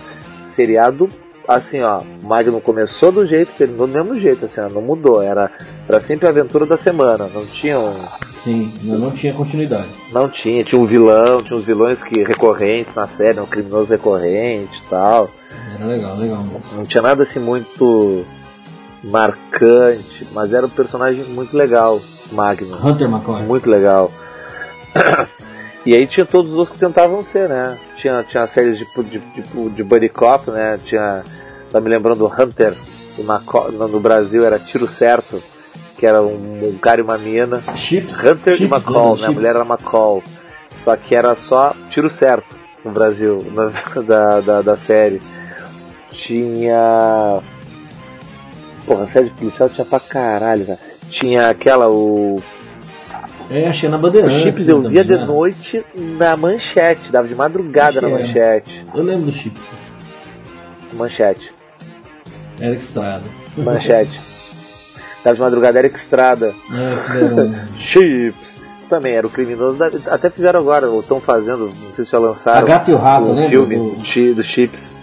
seriado assim, ó, Magnum começou do jeito, terminou do mesmo jeito, assim, ó, não mudou, era, era sempre a aventura da semana, não tinha um, Sim, não, não tinha continuidade. não tinha, tinha um vilão, tinha uns vilões que recorrentes na série, um criminoso recorrente e tal, Era legal, legal. mesmo. não tinha nada assim muito marcante, mas era um personagem muito legal, Magnum. Hunter McCoy. Muito legal. <coughs> e aí tinha todos os outros que tentavam ser, né? Tinha, tinha séries de, de, de, de Buddy Cop, né? Tinha. Tá me lembrando o Hunter no Brasil era Tiro Certo, que era um, um cara e uma mina. Chips. Hunter Chips, e McCall, né? A mulher era McCall. Só que era só Tiro Certo no Brasil, <laughs> na- da, da, da série. Tinha. Porra, a série de policial tinha pra caralho, velho. Tinha aquela, o É, achei na os Bandeirantes. chips eu via de né? noite na manchete, dava de madrugada Acho na que manchete. Eu lembro do chips. Manchete, Eric Estrada. manchete. dava de madrugada Eric Estrada. É, <laughs> Chips. Também era o criminoso. da- Até fizeram agora, ou estão fazendo, não sei se já A lançaram. Gato e o Rato, né? filme Do- do, Chi- do Chips.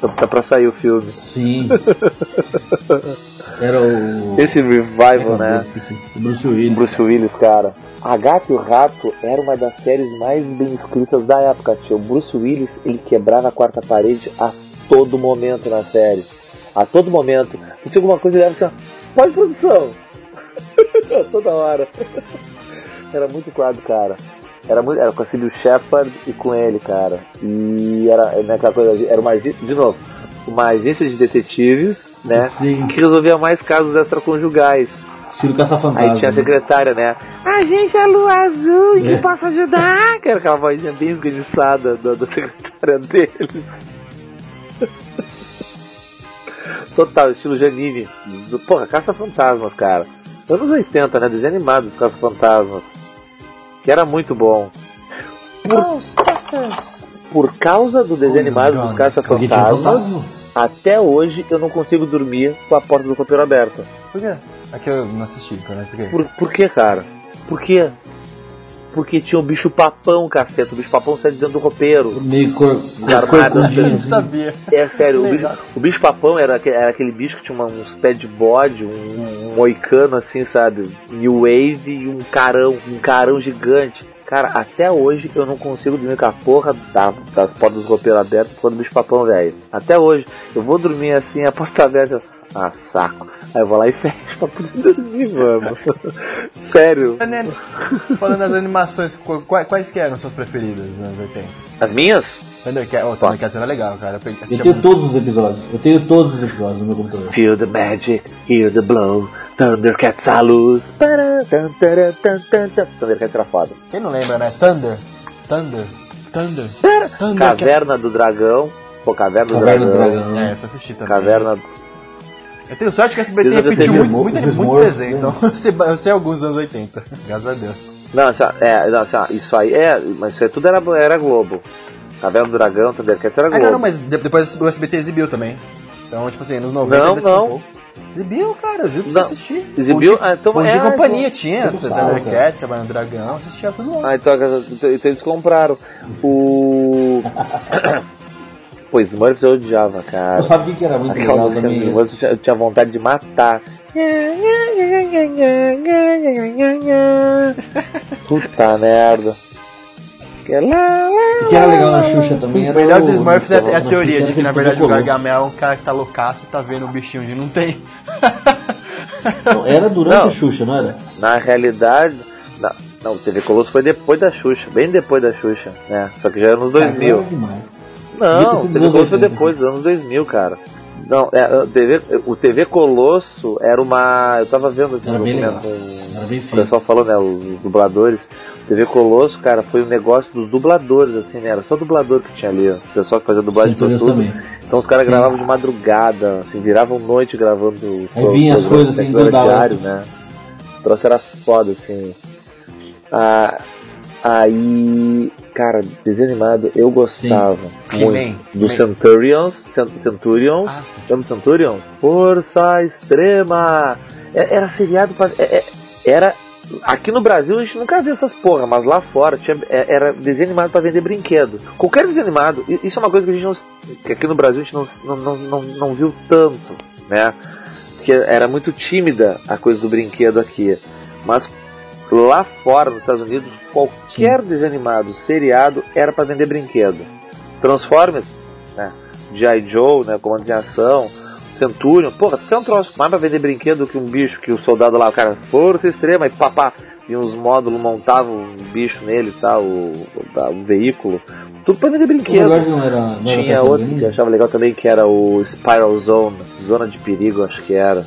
Tá, tá pra sair o filme. Sim. <laughs> Era o. Esse revival, né? O Bruce Willis. Bruce Willis, cara. A Gato e o Rato era uma das séries mais bem escritas da época, tio. O Bruce Willis, ele quebrava a quarta parede a todo momento na série. A todo momento. Se alguma coisa, ele era assim, ó, pode produção. <laughs> Toda hora. Era muito quadro, cara. Era muito, era com a Sybil Shepard e com ele, cara. E era naquela coisa, era uma agência, de novo, uma agência de detetives, né? Sim. Que resolvia mais casos extraconjugais. Estilo Caça-Fantasma. Aí tinha a né? secretária, né? Agência Lua Azul, que É. posso ajudar? <laughs> Que era aquela vozinha bem esganiçada da, da secretária dele. Total, estilo Janine. Do- Porra, Caça-Fantasmas, cara. Anos 80, né? Desenho animado dos Caça-Fantasmas. Que era muito bom. Ghostbusters! Por causa do desenho Oh, animado dos Caça-Fantasmas, fantasma. até hoje eu não consigo dormir com a porta do copeiro aberta. Por quê? Aqui eu não assisti, né? Por quê? Por, por que, cara? Por quê? Porque tinha o bicho papão, caceta. O bicho papão sai dentro do roupeiro. Meio cor, corcundinho. não sabia. É sério, o bicho, o bicho papão era, era aquele bicho que tinha uma- uns pés de bode, um, um moicano assim, sabe? New Wave e um carão, um carão gigante. Cara, até hoje eu não consigo dormir com a porra da- das portas do roupeiro abertas por causa do bicho papão, velho. Até hoje. Eu vou dormir assim, a porta <laughs> aberta. Ah, saco. Aí eu vou lá e fecho pra poder dormir, vamos. <laughs> Sério. É? Falando das animações, qu- quais, quais que eram suas preferidas nos anos 80? As minhas? Thundercats, oh, Thundercats era legal, cara. Eu tenho muito. todos os episódios. Eu tenho todos os episódios no meu computador. Feel the magic, hear the blow, Thundercats à luz. Thundercats era foda. Quem não lembra, né? Thunder, Thunder, Thunder. Caverna do Dragão. Pô, Caverna do Caverna do Dragão. Dragão. É, eu assisti também. Caverna. Eu tenho sorte que a SBT repetiu teve muito, muito, os muito desenho, né? então eu sei, eu sei alguns dos anos 80, graças a Deus. Não, assim, ó, é, não, assim, isso aí é. Mas isso aí tudo era, era Globo. Caverna do Dragão, Thundercats era Ah, Globo. não, não, mas de- depois o SBT exibiu também. Então, tipo assim, nos 90 Não, ainda tinha um não. Exibiu, cara, eu vi pra você assistir. Exibiu? Ah, então Bom é, companhia então- tinha, Thundercats, Caverna do Dragão, assistia tudo lá. Ah, então, então eles compraram. O. <laughs> Pô, Smurfs eu odiava, cara. Sabe o que, era muito Aquela legal do também? Smurfs eu tinha- eu tinha vontade de matar. Puta merda. Que lá, lá. O que era legal na Xuxa também O melhor o- dos Smurfs é, é a teoria de que, na verdade, o. Gargamel é um cara que tá loucaço e tá vendo um bichinho onde não tem. Não, Era durante Não. a Xuxa, não era? Na realidade. Não, não, o TV Colosso foi depois da Xuxa, bem depois da Xuxa, né? Só que já era nos Cara, 2000. era demais. Não, TV Colosso foi 80. depois, dos anos 2000, cara. Não, é, o, TV, o TV Colosso era uma. Eu tava vendo assim, Era um documento bem o pessoal falou, né, os dubladores. O TV Colosso, cara, foi um negócio dos dubladores, assim, né? Era só dublador que tinha ali, o pessoal que fazia dublagem pra tudo. também. Então os caras gravavam de madrugada, assim, viravam noite gravando Aí vinha as coisas assim, né, do diário, né? O troço era foda, assim. Ah, aí, cara, desenho animado, eu gostava muito He-Man. do. Centurions, Cent- Centurions, Ah, sim. Centurion? Força Extrema! É- Era seriado pra. é- é- Era. Aqui no Brasil a gente nunca viu essas porra, mas lá fora tinha, era desenho animado pra vender brinquedo. Qualquer desenho animado, isso é uma coisa que a gente não. que aqui no Brasil a gente não, não, não, não, não viu tanto, né? Porque era muito tímida a coisa do brinquedo aqui. Mas lá fora, nos Estados Unidos, qualquer desenho animado, seriado, era pra vender brinquedo. Transformers, né? G.I. Joe, né? Comando de ação, Centurion, porra, tem um troço mais pra vender brinquedo que um bicho, que o soldado lá, o cara, força extrema, e papá, e uns módulos montavam um bicho nele tal, o, o, o veículo. Tudo pra vender brinquedo. Não era, não era Tinha Tartaruga outro que eu achava legal também, que era o Spiral Zone, Zona de Perigo, acho que era.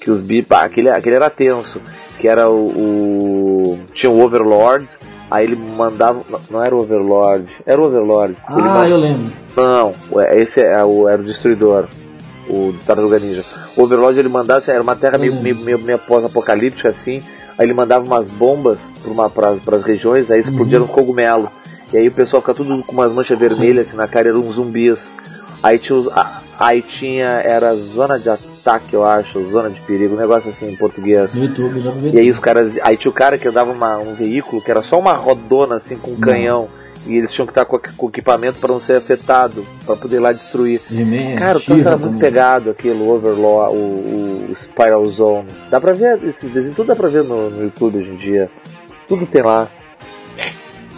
Que os bi, pá, aquele, aquele era tenso. Que era o, o- Tinha o Overlord, aí ele mandava. Não, não era o Overlord, era o Overlord. Ah, man- eu lembro. Não, ué, esse é o, era o Destruidor. O Tartaruga Ninja. O Overlord ele mandava, assim, era uma terra meio, meio, meio, meio pós-apocalíptica assim. Aí ele mandava umas bombas para as regiões, aí explodiram um cogumelo. E aí o pessoal fica tudo com umas manchas vermelhas assim na cara, eram uns zumbis. Aí tinha, os, aí tinha, era zona de ataque, eu acho, zona de perigo, um negócio assim em português. No YouTube. E aí os caras, aí tinha o cara que andava uma, um veículo que era só uma rodona assim com um canhão. E eles tinham que estar com, com equipamento para não ser afetado, para poder ir lá destruir. He-Man, Cara, o troço era muito também. pegado, aquilo, o Overlord, o, o Spiral Zone. Dá pra ver, esses desenhos, tudo dá pra ver no, no YouTube hoje em dia. Tudo tem lá.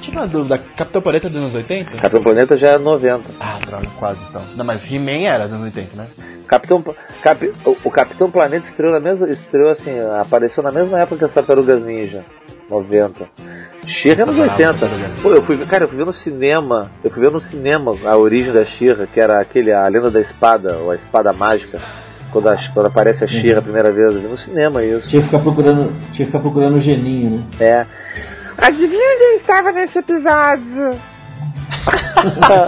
Tira uma dúvida, Capitão Planeta é dos anos 80? Capitão Planeta já é 90. Ah, droga, quase então. Não, mas He-Man era dos anos 80, né? Capitão, Cap, o, o Capitão Planeta estreou na mesma, estreou assim, apareceu na mesma época que as Tartarugas Ninja, 90. She-Ra é nos Adorava 80. Tartarugas Pô, eu fui, ver- cara, eu fui ver no cinema, eu fui ver no cinema a origem da She-Ra, que era aquele, a lenda da espada, ou a espada mágica, quando, a- quando aparece a She-Ra a primeira vez, eu vi no cinema isso. Tinha que ficar procurando, tinha que ficar procurando o geninho, né? É. Adivinha onde eu estava nesse episódio?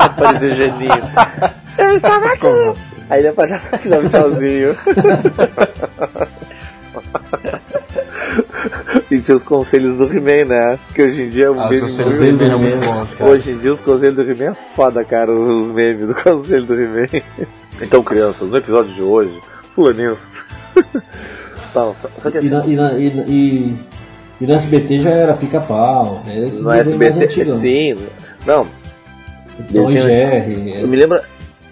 Apareceu o geninho. Eu estava aqui. Aí ele apareceu assim, dá um tchauzinho. e tinha os conselhos do He-Man, né? Que hoje em dia é um Ah, os conselhos do He-Man muito bons, cara. Hoje em dia os conselhos do He-Man é foda, cara, os memes do <laughs> conselho do He-Man. Então, crianças, no episódio de hoje, fulaninhos. <laughs> Só, só que E, assim, na, e, na, e, na- e, e no SBT já era pica-pau, esses no SBT, sim. Não, Tom e desenho- Jerry. Eu me lembro,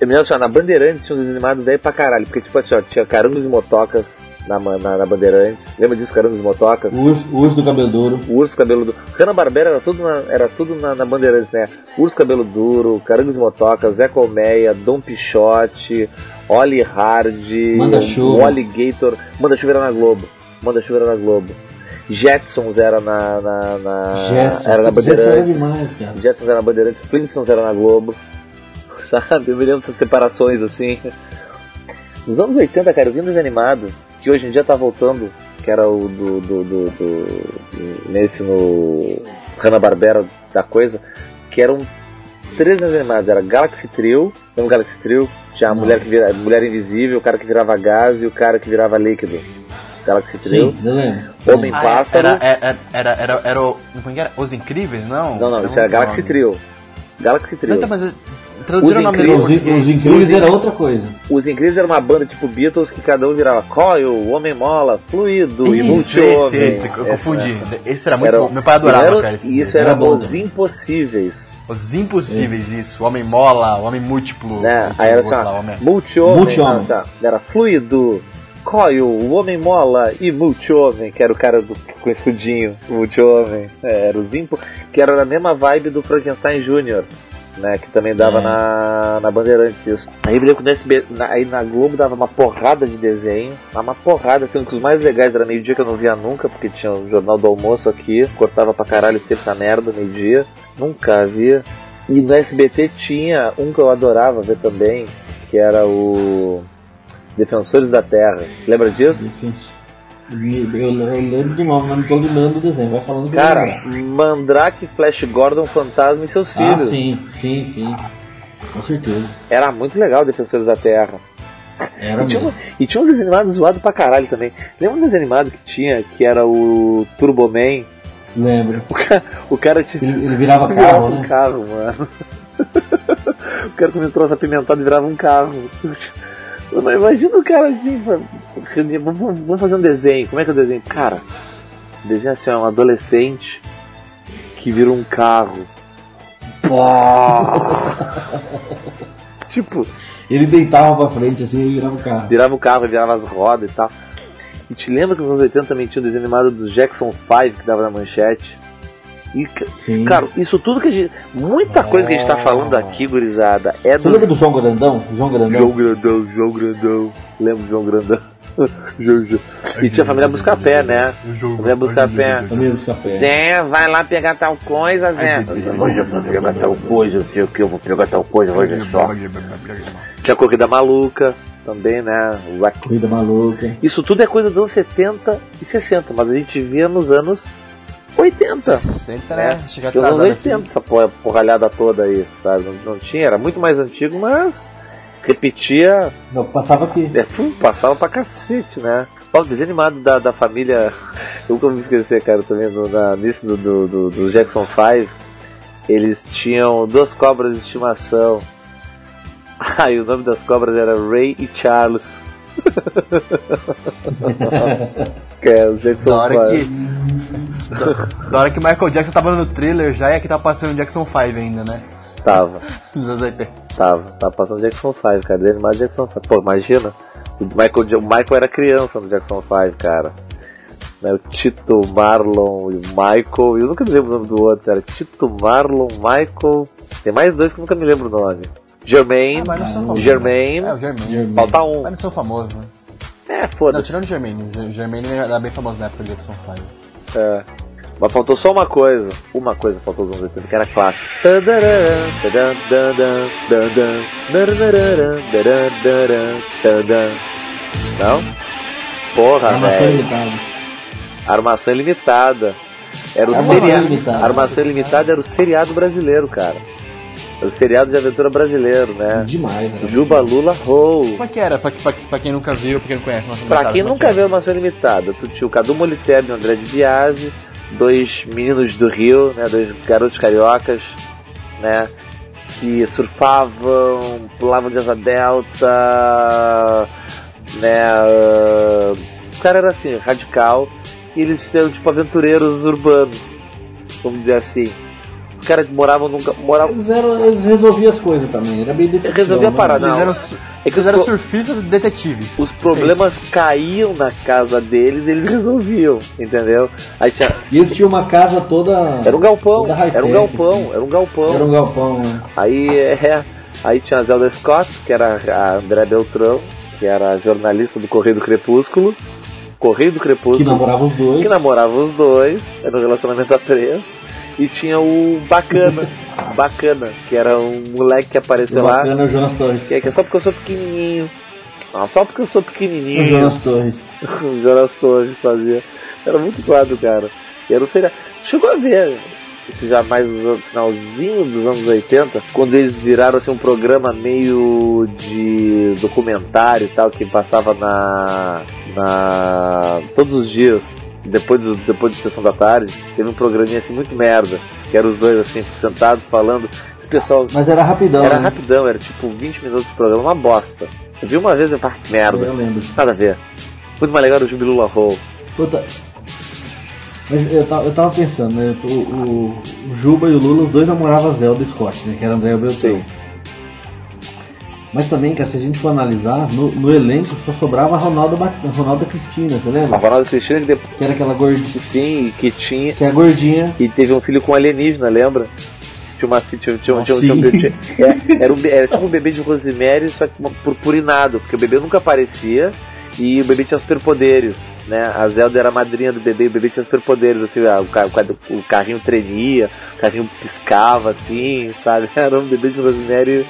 eu me lembro assim, ó, na Bandeirantes tinha uns animados daí pra caralho, porque tipo assim, ó, tinha Carangos e Motocas, na, na, na Bandeirantes. Lembra disso, Caramba dos Motocas? O urso, o urso do cabelo duro. O Urso Cabelo Duro. Hanna-Barbera era tudo, na, era tudo na, na Bandeirantes, né? Urso Cabelo Duro, Carangos e Motocas, Zé Colmeia, Dom Pichote, Oli Hard, Manda-chuva. o Alligator. Manda-chuva era na Globo. Manda-chuva era na Globo. Jetsons era na, na, na Jetson. era na era Bandeirantes. cara. Jetsons era na Bandeirantes, Flintstones era na Globo. <laughs> Sabe? Eu me lembro dessas separações assim. Nos anos 80, cara, eu vi um desenho animado que hoje em dia tá voltando, que era o do. do, do, do- nesse no. Hanna-Barbera da coisa, que eram três animados. Era Galaxy Trio, lembra o Galaxy Trio? Tinha a Não. mulher, que vira, mulher invisível, o cara que virava gás e o cara que virava líquido. Galaxy Trio. Sim, eu lembro. Homem Ah, Pássaro. Era, era, era, era, era o. Como é que era? Os Incríveis, não? Não, não, isso era Galaxy nome. Trio. Galaxy Trio. Então, mas traduziram o Os nome Incríveis. Os, os incríveis era outra coisa. Os Incríveis era uma banda tipo Beatles que cada um virava Coil, Homem Mola, Fluido e Isso, Multi-Homem. esse, esse, eu confundi. né? Esse era muito Era- bom. Meu pai adorava, era- cara. Esse E isso era, Era bom Os também. Impossíveis. Os Impossíveis, isso. O Homem Mola, o Homem Múltiplo. Né? o Aí era assim, o Multi-Homem. Multi-Homem. não, assim, Era Fluido, Coil, o Homem Mola e Multi-Homem, que era o cara do, com escudinho, o Multi-Homem. É, era os Impo, que era na mesma vibe do Frankenstein Jr., né? Que também dava É. na, na Bandeirantes isso. Aí eu no SB, na, aí na Globo dava uma porrada de desenho, uma porrada, sendo que os mais legais era meio-dia que eu não via nunca, porque tinha o Jornal do Almoço aqui, cortava pra caralho sempre na merda, meio-dia. Nunca via. E no SBT tinha um que eu adorava ver também, que era o Defensores da Terra. Lembra disso? Eu, lembro de nome, mas não tô lembrando do desenho. Vai falando que Cara. Mandrake, Flash Gordon, Fantasma e seus Ah, filhos. sim, sim, sim. Com certeza. Era muito legal Defensores da Terra. Era E tinha, um- e tinha uns desenhos animados zoados pra caralho também. Lembra um desenho animado que tinha, que era o Turbo Man? Lembro. O cara, o cara tinha. Ele, ele virava virava carro, um né? carro, mano. <laughs> o cara comia um troço apimentado e virava um carro. Imagina o cara assim, mano, vamos, fazer um desenho. Como é que é o desenho? Cara, o desenho assim, é um adolescente que vira um carro. <laughs> Tipo, Ele deitava pra frente assim e virava carro. virava o carro, virava as rodas e tal. E te lembra que nos anos 80 também tinha o desenho animado dos Jackson 5 que dava na manchete? E, Sim. cara, isso tudo que a gente. Muita coisa que a gente tá falando aqui, gurizada, é Você dos. lembra do João Grandão? João Grandão? João Grandão, João Grandão. Lembro do João Grandão. <laughs> João, João. E tinha a família Buscapé, né? Família Buscapé. Zé, vai lá pegar tal coisa, Zé. Hoje eu vou pegar tal coisa, não sei o que, eu vou pegar tal coisa, hoje é só. Tinha a Corrida Maluca também, né? Corrida maluca. Isso tudo é coisa dos anos 70 e 60, mas a gente via nos anos 80. Sempre, né? Chega Tinha nos anos atrasado 80 aqui. essa porra- porralhada toda aí, sabe? Não, não tinha, era muito mais antigo, mas repetia, Não, passava aqui. é, pum, passava pra cacete, né? Ó, o desenho animado da, da família. <laughs> Eu nunca me esquecer, cara, também no, na, nisso do, do, do, do Jackson 5. Eles tinham duas cobras de estimação. <laughs> Ah, e o nome das cobras era Ray e Charles. Que é Jackson Da hora 5. que. Da, da hora que o Michael Jackson tava no thriller já e aqui tá passando o Jackson 5 ainda, né? Tava, Nos anos 80. tava, tava passando Jackson 5, cara. Desenho animado Jackson 5. Pô, imagina. O Michael, o Michael era criança no Jackson 5, cara. Né, o Tito, Marlon e o Michael. Eu nunca me lembro o nome do outro, era Tito, Marlon, Michael. Tem mais dois que eu nunca me lembro o nome. Germain, Ah, mas não são famosos. Germain. É, o Germain. Germain. Falta um. Mas não são famosos, né? É, Não, foda-se. tirando o Germain. O Germain era bem famoso na época do Jackson 5. É. Mas faltou só uma coisa. Uma coisa faltou dos anos 80, que era clássico. Não? Porra, Armação velho. limitada. Armação ilimitada. Era o Armação seriado. Ilimitada. Armação ilimitada era o seriado brasileiro, cara. O seriado de aventura brasileiro, né? Demais, né? Juba Lula Roll. Como é que era? Pra, pra, pra quem nunca viu, pra quem não conhece, nossa Pra quem é nunca que viu Armação Ilimitada, tu tinha o Cadu Moliterno e o André de Biase, dois meninos do Rio, né, dois garotos cariocas, né, que surfavam, pulavam de asa delta, né, o cara era assim, radical, e eles eram tipo aventureiros urbanos, vamos dizer assim. Os caras moravam num. Moravam, Eles, eram, eles resolviam as coisas também, era bem detetive. Resolvia a parada, Eles não. eram, é que eles eram pro- surfistas detetives. os problemas caíam na casa deles e eles resolviam, entendeu? Aí tinha, E eles tinham uma casa toda. era um galpão, era um galpão, assim. era um galpão. Era um galpão, né? Aí é, aí tinha a Zelda Scott, que era a André Beltrão, que era a jornalista do Correio do Crepúsculo. Correio do Crepúsculo. Que namorava os dois. que namorava os dois, era um relacionamento a três. E tinha o Bacana, Bacana, que era um moleque que apareceu O lá, bacana é o Jonas Torres. que é, que é só porque eu sou pequenininho. Ah, só porque eu sou O pequenininho. Jonas Torres. <laughs> o Jonas Torres fazia. Era muito quadro, cara. E era um seriado. Chegou a ver, isso já mais no finalzinho dos anos 80, quando eles viraram assim, um programa meio de documentário e tal, que passava na. na. todos os dias. Depois, do, depois de sessão da tarde, teve um programinha assim muito merda, que eram os dois assim, sentados falando. Esse pessoal Mas era rapidão. era né? rapidão, era tipo 20 minutos de programa, uma bosta. Eu vi uma vez e falei, "Ah, merda. Eu lembro. Nada a ver. Muito mais legal era o Jubilula Roll. Puta. Mas eu eu tava pensando, né? O, o, o Juba e o Lula, os dois namoravam Zelda Scott, né? Que era André Beltrão. Sim. Mas também, cara, se a gente for analisar, no, no elenco só sobrava a Ronaldo, Ba- a Ronaldo Cristina, você A lembra? Ronaldo Cristina que depois Que era aquela gordinha. sim, que tinha. Que é a gordinha. E teve um filho com alienígena, lembra? Tinha uma tinha, tinha, Ah, tinha, tinha, tinha, é, era, um, era tipo um bebê de Rosemary, só que purpurinado, porque o bebê nunca aparecia e o bebê tinha superpoderes. Né? A Zelda era a madrinha do bebê e o bebê tinha superpoderes, assim, ah, o, ca- o ca- o carrinho tremia, o carrinho piscava, assim, sabe? <laughs> Era um bebê de Rosemary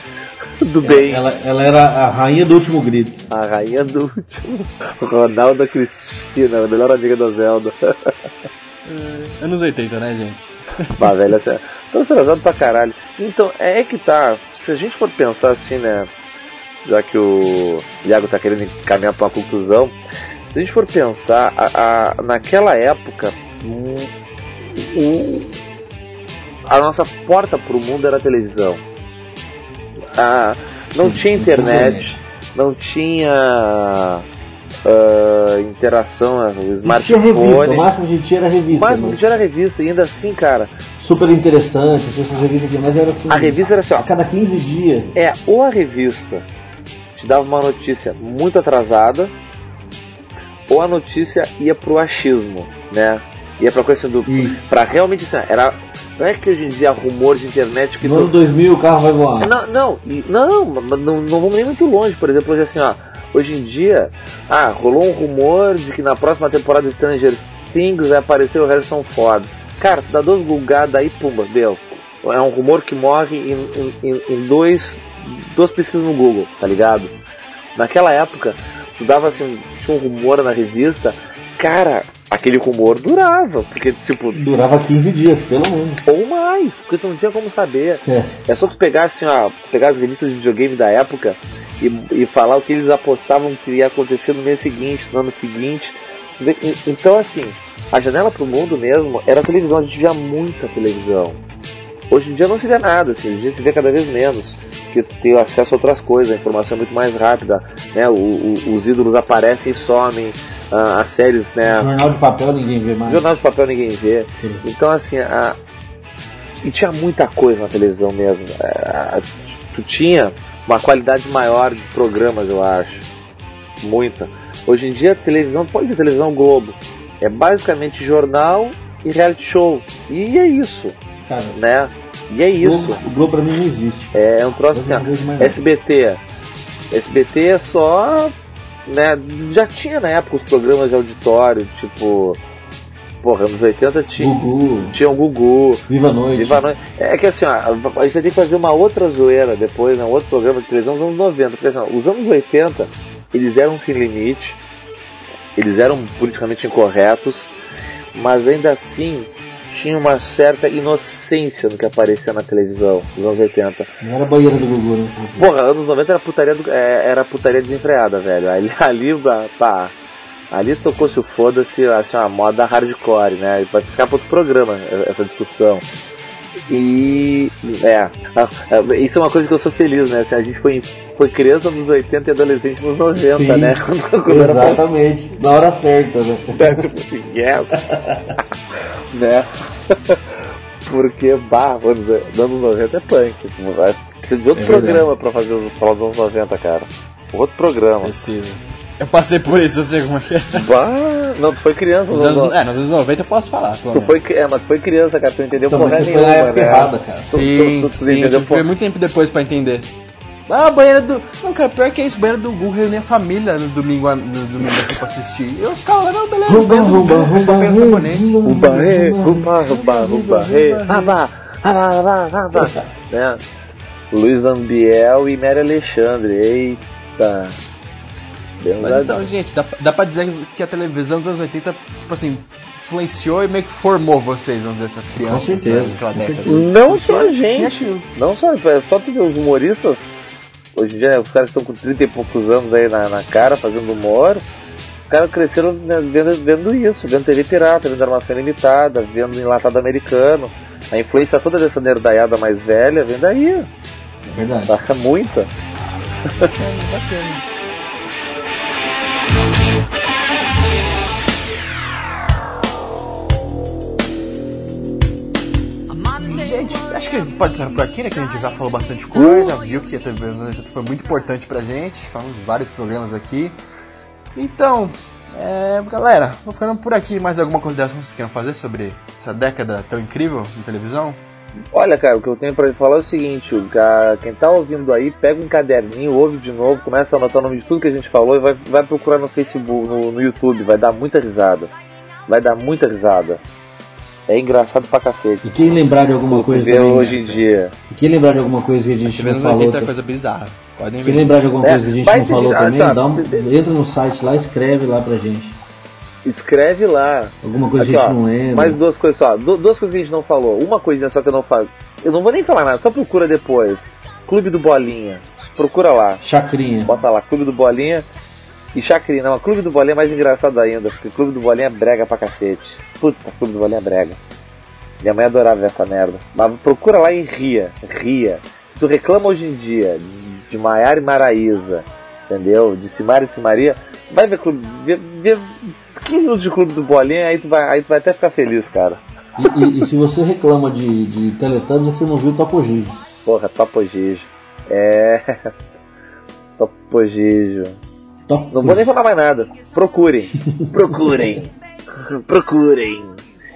do bem. Ela, ela era a rainha do último grito. A rainha do último. Ronalda Cristina, a melhor amiga da Zelda. Anos 80, né, gente? Bah, velho, essa... Então, Zelda pra caralho. Então, é que tá. Se a gente for pensar assim, né? Já que o Iago tá querendo caminhar pra uma conclusão. Se a gente for pensar, a, a- naquela época, um- a nossa porta pro mundo era a televisão. Ah, não tinha internet, não tinha ah, interação, o gente tinha revista, smartphone. o máximo que tinha era revista. Mas mas já era revista, ainda assim, cara, Super interessante, essas revistas aqui, mas era assim. a revista era assim, ó, A cada 15 dias. é, ou a revista te dava uma notícia muito atrasada, ou a notícia ia pro achismo, né? Ia pra coisa do. Isso. Pra realmente assim, era. Não é que hoje em dia rumor de internet que No ano tu- 2000 o carro vai voar. Não, não, e- não, mas não, não vamos nem muito longe. Por exemplo, hoje assim, ó, hoje em dia, ah, rolou um rumor de que na próxima temporada do Stranger Things vai aparecer o Harrison Ford. Cara, tu dá duas gulgadas aí, pumba, deu. É um rumor que morre em, em- em- em dois, duas pesquisas no Google, tá ligado? Naquela época, tu dava assim, tinha um rumor na revista, cara, aquele rumor durava, porque tipo, Durava 15 dias, pelo menos. ou mais, porque tu não tinha como saber. É. É só tu pegar assim, ó, pegar as revistas de videogame da época e, e falar o que eles apostavam que ia acontecer no mês seguinte, no ano seguinte. Então, assim, a janela pro mundo mesmo era a televisão, a gente via muita televisão. Hoje em dia não se vê nada, assim, hoje em dia se vê cada vez menos, porque tem acesso a outras coisas, a informação é muito mais rápida, né? O- o- os ídolos aparecem e somem, ah, as séries, né? Jornal de papel ninguém vê mais. Jornal de papel ninguém vê. Então, assim, a... e tinha muita coisa na televisão mesmo. É, a- Tu tinha uma qualidade maior de programas, eu acho. Muita. Hoje em dia, a televisão, pode ser televisão Globo. É basicamente jornal e reality show. E é isso, Cara, né? E é o isso. Globo, o Globo pra mim não existe. É um troço Eu não assim. SBT. SBT é só. Né, já tinha na época os programas de auditório, tipo. Porra, anos 80 tinha, Gugu, tinha o Gugu, Viva a Noite. Viva a Noite. É que assim, ó, a gente vai ter que fazer uma outra zoeira depois, né, um outro programa de televisão dos anos 90. Porque assim, os anos 80, eles eram sem limite, eles eram politicamente incorretos, mas ainda assim tinha uma certa inocência no que aparecia na televisão dos anos 80. Não era banheiro do Gugu, né? Porra, anos 90 era putaria, do, é, era putaria desenfreada, velho. Ali, <laughs> ali pá, ali tocou-se o foda-se, assim, uma moda hardcore, né? E vai ficar para outro programa essa discussão. E. É, isso é uma coisa que eu sou feliz, né? Assim, a gente foi, foi criança nos 80 e adolescente nos 90, Sim, né? <laughs> Exatamente. Na hora certa, né? <laughs> <laughs> né? Tipo, yes. né? Porque, bah, anos, anos 90 é punk. Vai Precisa de outro É programa pra fazer os falar dos anos 90, cara. Outro programa. Precisa. Eu passei por isso, eu sei como é que é. Bah, não, tu foi criança Nos nos anos anos, 90. é, nos anos 90 eu posso falar, Tu foi, é, mas tu foi criança, cara, tu não entendeu Então, porra foi nenhuma, né? errada, cara. Tu- Sim, tu- tu sim, entendeu porra- muito tempo depois pra entender. Ah, a banheira do. Não, cara, pior que é isso, banheira do Google reunia a família no domingo, no domingo assim pra assistir. Eu ficava lá, não, beleza, Rumba, rumba, rumba, rumba. Rumba, rumba, rumba, rumba, rabá, rabá. Né? Luiz Ambiel e Mary Alexandre, eita. Deus Mas a- então, gente, dá, dá pra dizer que a televisão dos anos 80, tipo assim, influenciou e meio que formou vocês, vamos dizer, essas crianças Com certeza, né, naquela com década. certeza. Não só a gente, não só, é só ver os humoristas, hoje em dia os caras estão com 30 e poucos anos aí na, na cara fazendo humor, os caras cresceram né, vendo, vendo isso, vendo TV pirata, vendo armação limitada, vendo enlatado americano, a influência toda dessa nerdaiada mais velha vem daí, É verdade. tá muita. Gente, acho que a gente pode encerrar por aqui, né? Que a gente já falou bastante coisa, viu que a TV 80 foi muito importante pra gente, falamos de vários programas aqui. Então, é, galera, vou ficando por aqui. Mais alguma consideração que vocês queiram fazer sobre essa década tão incrível de televisão? Olha, cara, o que eu tenho pra falar é o seguinte: quem tá ouvindo aí, pega um caderninho, ouve de novo, começa a anotar o nome de tudo que a gente falou e vai, vai procurar no Facebook, no, no YouTube, vai dar muita risada. Vai dar muita risada. É engraçado pra cacete. E quem lembrar de alguma coisa também, hoje em dia. e quem lembrar de alguma coisa que a gente não falou, 80 é coisa bizarra. Podem quem lembrar de alguma É, coisa que a gente não falou também, dá um- entra no site lá, escreve lá pra gente. Escreve lá. Alguma coisa Aqui, que a ó, gente não lembra. Mais duas coisas só. Du- duas coisas que a gente não falou. Uma coisinha só que eu não falo. Eu não vou nem falar nada, só procura depois. Clube do Bolinha. Procura lá. Chacrinha. Bota lá, Clube do Bolinha e Chacrinha. Não, Clube do Bolinha é mais engraçado ainda, porque Clube do Bolinha é brega pra cacete. Puta, Clube do Bolinha é brega. Minha mãe adorava ver essa merda. Mas procura lá e ria, ria. Se tu reclama hoje em dia de Maiara e Maraísa, entendeu? De Simara e Simaria, vai ver Clube. Vê, vê 15 minutos de Clube do Bolinha, aí tu vai, aí tu vai até ficar feliz, cara. E, e- e se você reclama de, de Teletubbies, é que você não viu o Topo Gigi. Porra, Topogijo. É. <laughs> Topogijo. Topo Não vou nem falar mais nada. Procurem. Procurem. <laughs> Procurem.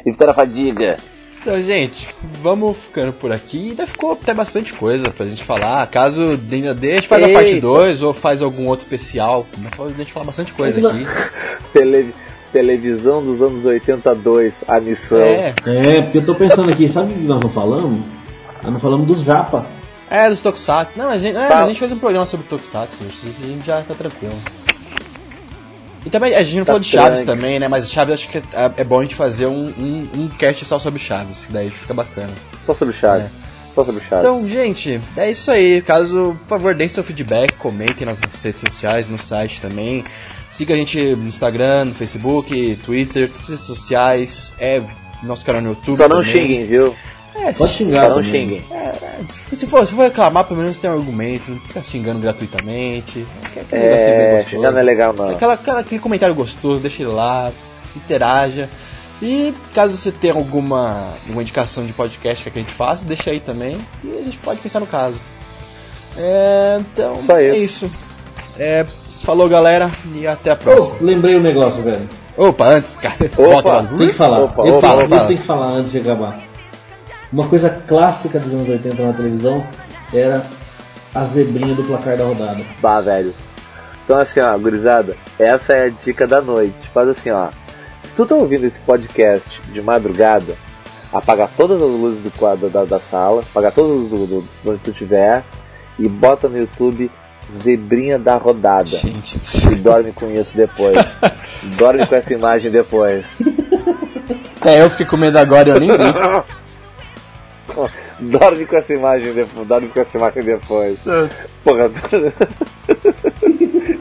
Vitória Fadiga. Então, gente, vamos ficando por aqui. Ainda ficou até bastante coisa pra gente falar. Caso ainda dê, a gente faz a parte Eita. 2 ou faz algum outro especial. A gente fala bastante coisa aqui. <laughs> Tele- televisão dos anos 82, a missão. É, É, porque eu tô pensando aqui, sabe o que nós não falamos? Nós não falamos dos Japa. é dos Tokusatsu. Não, a gente, é, Tá. a gente fez um programa sobre Tokusatsu. A gente já tá tranquilo. E também, a gente não Tá falou de Chaves tranqui. também, né? Mas Chaves acho que é, é bom a gente fazer um, um, um cast só sobre Chaves, que daí fica bacana. Só sobre Chaves. Só sobre o Chaves. Então, gente, é isso aí. Caso, por favor, deem seu feedback, comentem nas redes sociais, no site também. Siga a gente no Instagram, no Facebook, Twitter, todas as redes sociais. É nosso canal no YouTube. Só não também. xinguem, viu? É, Pode xingar Só não xinguem. se, se for, se for reclamar, pelo menos tem um argumento. Não fica xingando gratuitamente. É, xingar não é legal não. Aquela, aquela- aquele comentário gostoso, deixa ele lá, interaja. E caso você tenha alguma, alguma indicação de podcast que a gente faça, deixa aí também. E a gente pode pensar no caso. É, então, Só é isso. Falou galera e até a próxima. Oh, lembrei um negócio, velho. Opa, antes, cara. <laughs> Opa. Volta. Tem que falar. Opa, Tem que opa, falar. opa. Tem que falar antes de acabar. Uma coisa clássica dos anos 80 na televisão era a zebrinha do placar da rodada. Bah, velho. Então assim, ó, gurizada, essa é a dica da noite. Faz assim, ó. Se tu tá ouvindo esse podcast de madrugada, apaga todas as luzes do quadro da, da sala, apaga todas as luzes do, do onde tu tiver e bota no YouTube Zebrinha da Rodada. Gente, E dorme com isso depois. <laughs> dorme com essa imagem depois. até eu fiquei com medo agora e eu nem vi. <laughs> Dorme com essa imagem depois. Dorme com essa imagem depois. Porra. <laughs>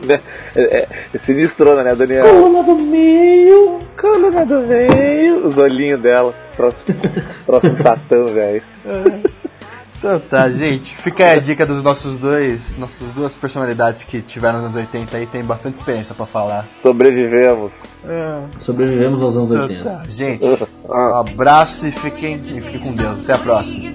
Né? é, é, é sinistrona, né, Daniel? Coluna do meio. Coluna do meio. Os olhinhos dela. Próximo, próximo satã, velho. Então tá, gente. Fica aí a dica dos nossos dois, nossas duas personalidades que tiveram nos anos 80 aí, tem bastante experiência pra falar. Sobrevivemos. Sobrevivemos aos anos Então 80. tá, gente. Um abraço e fiquem, e fiquem com Deus. Até a próxima.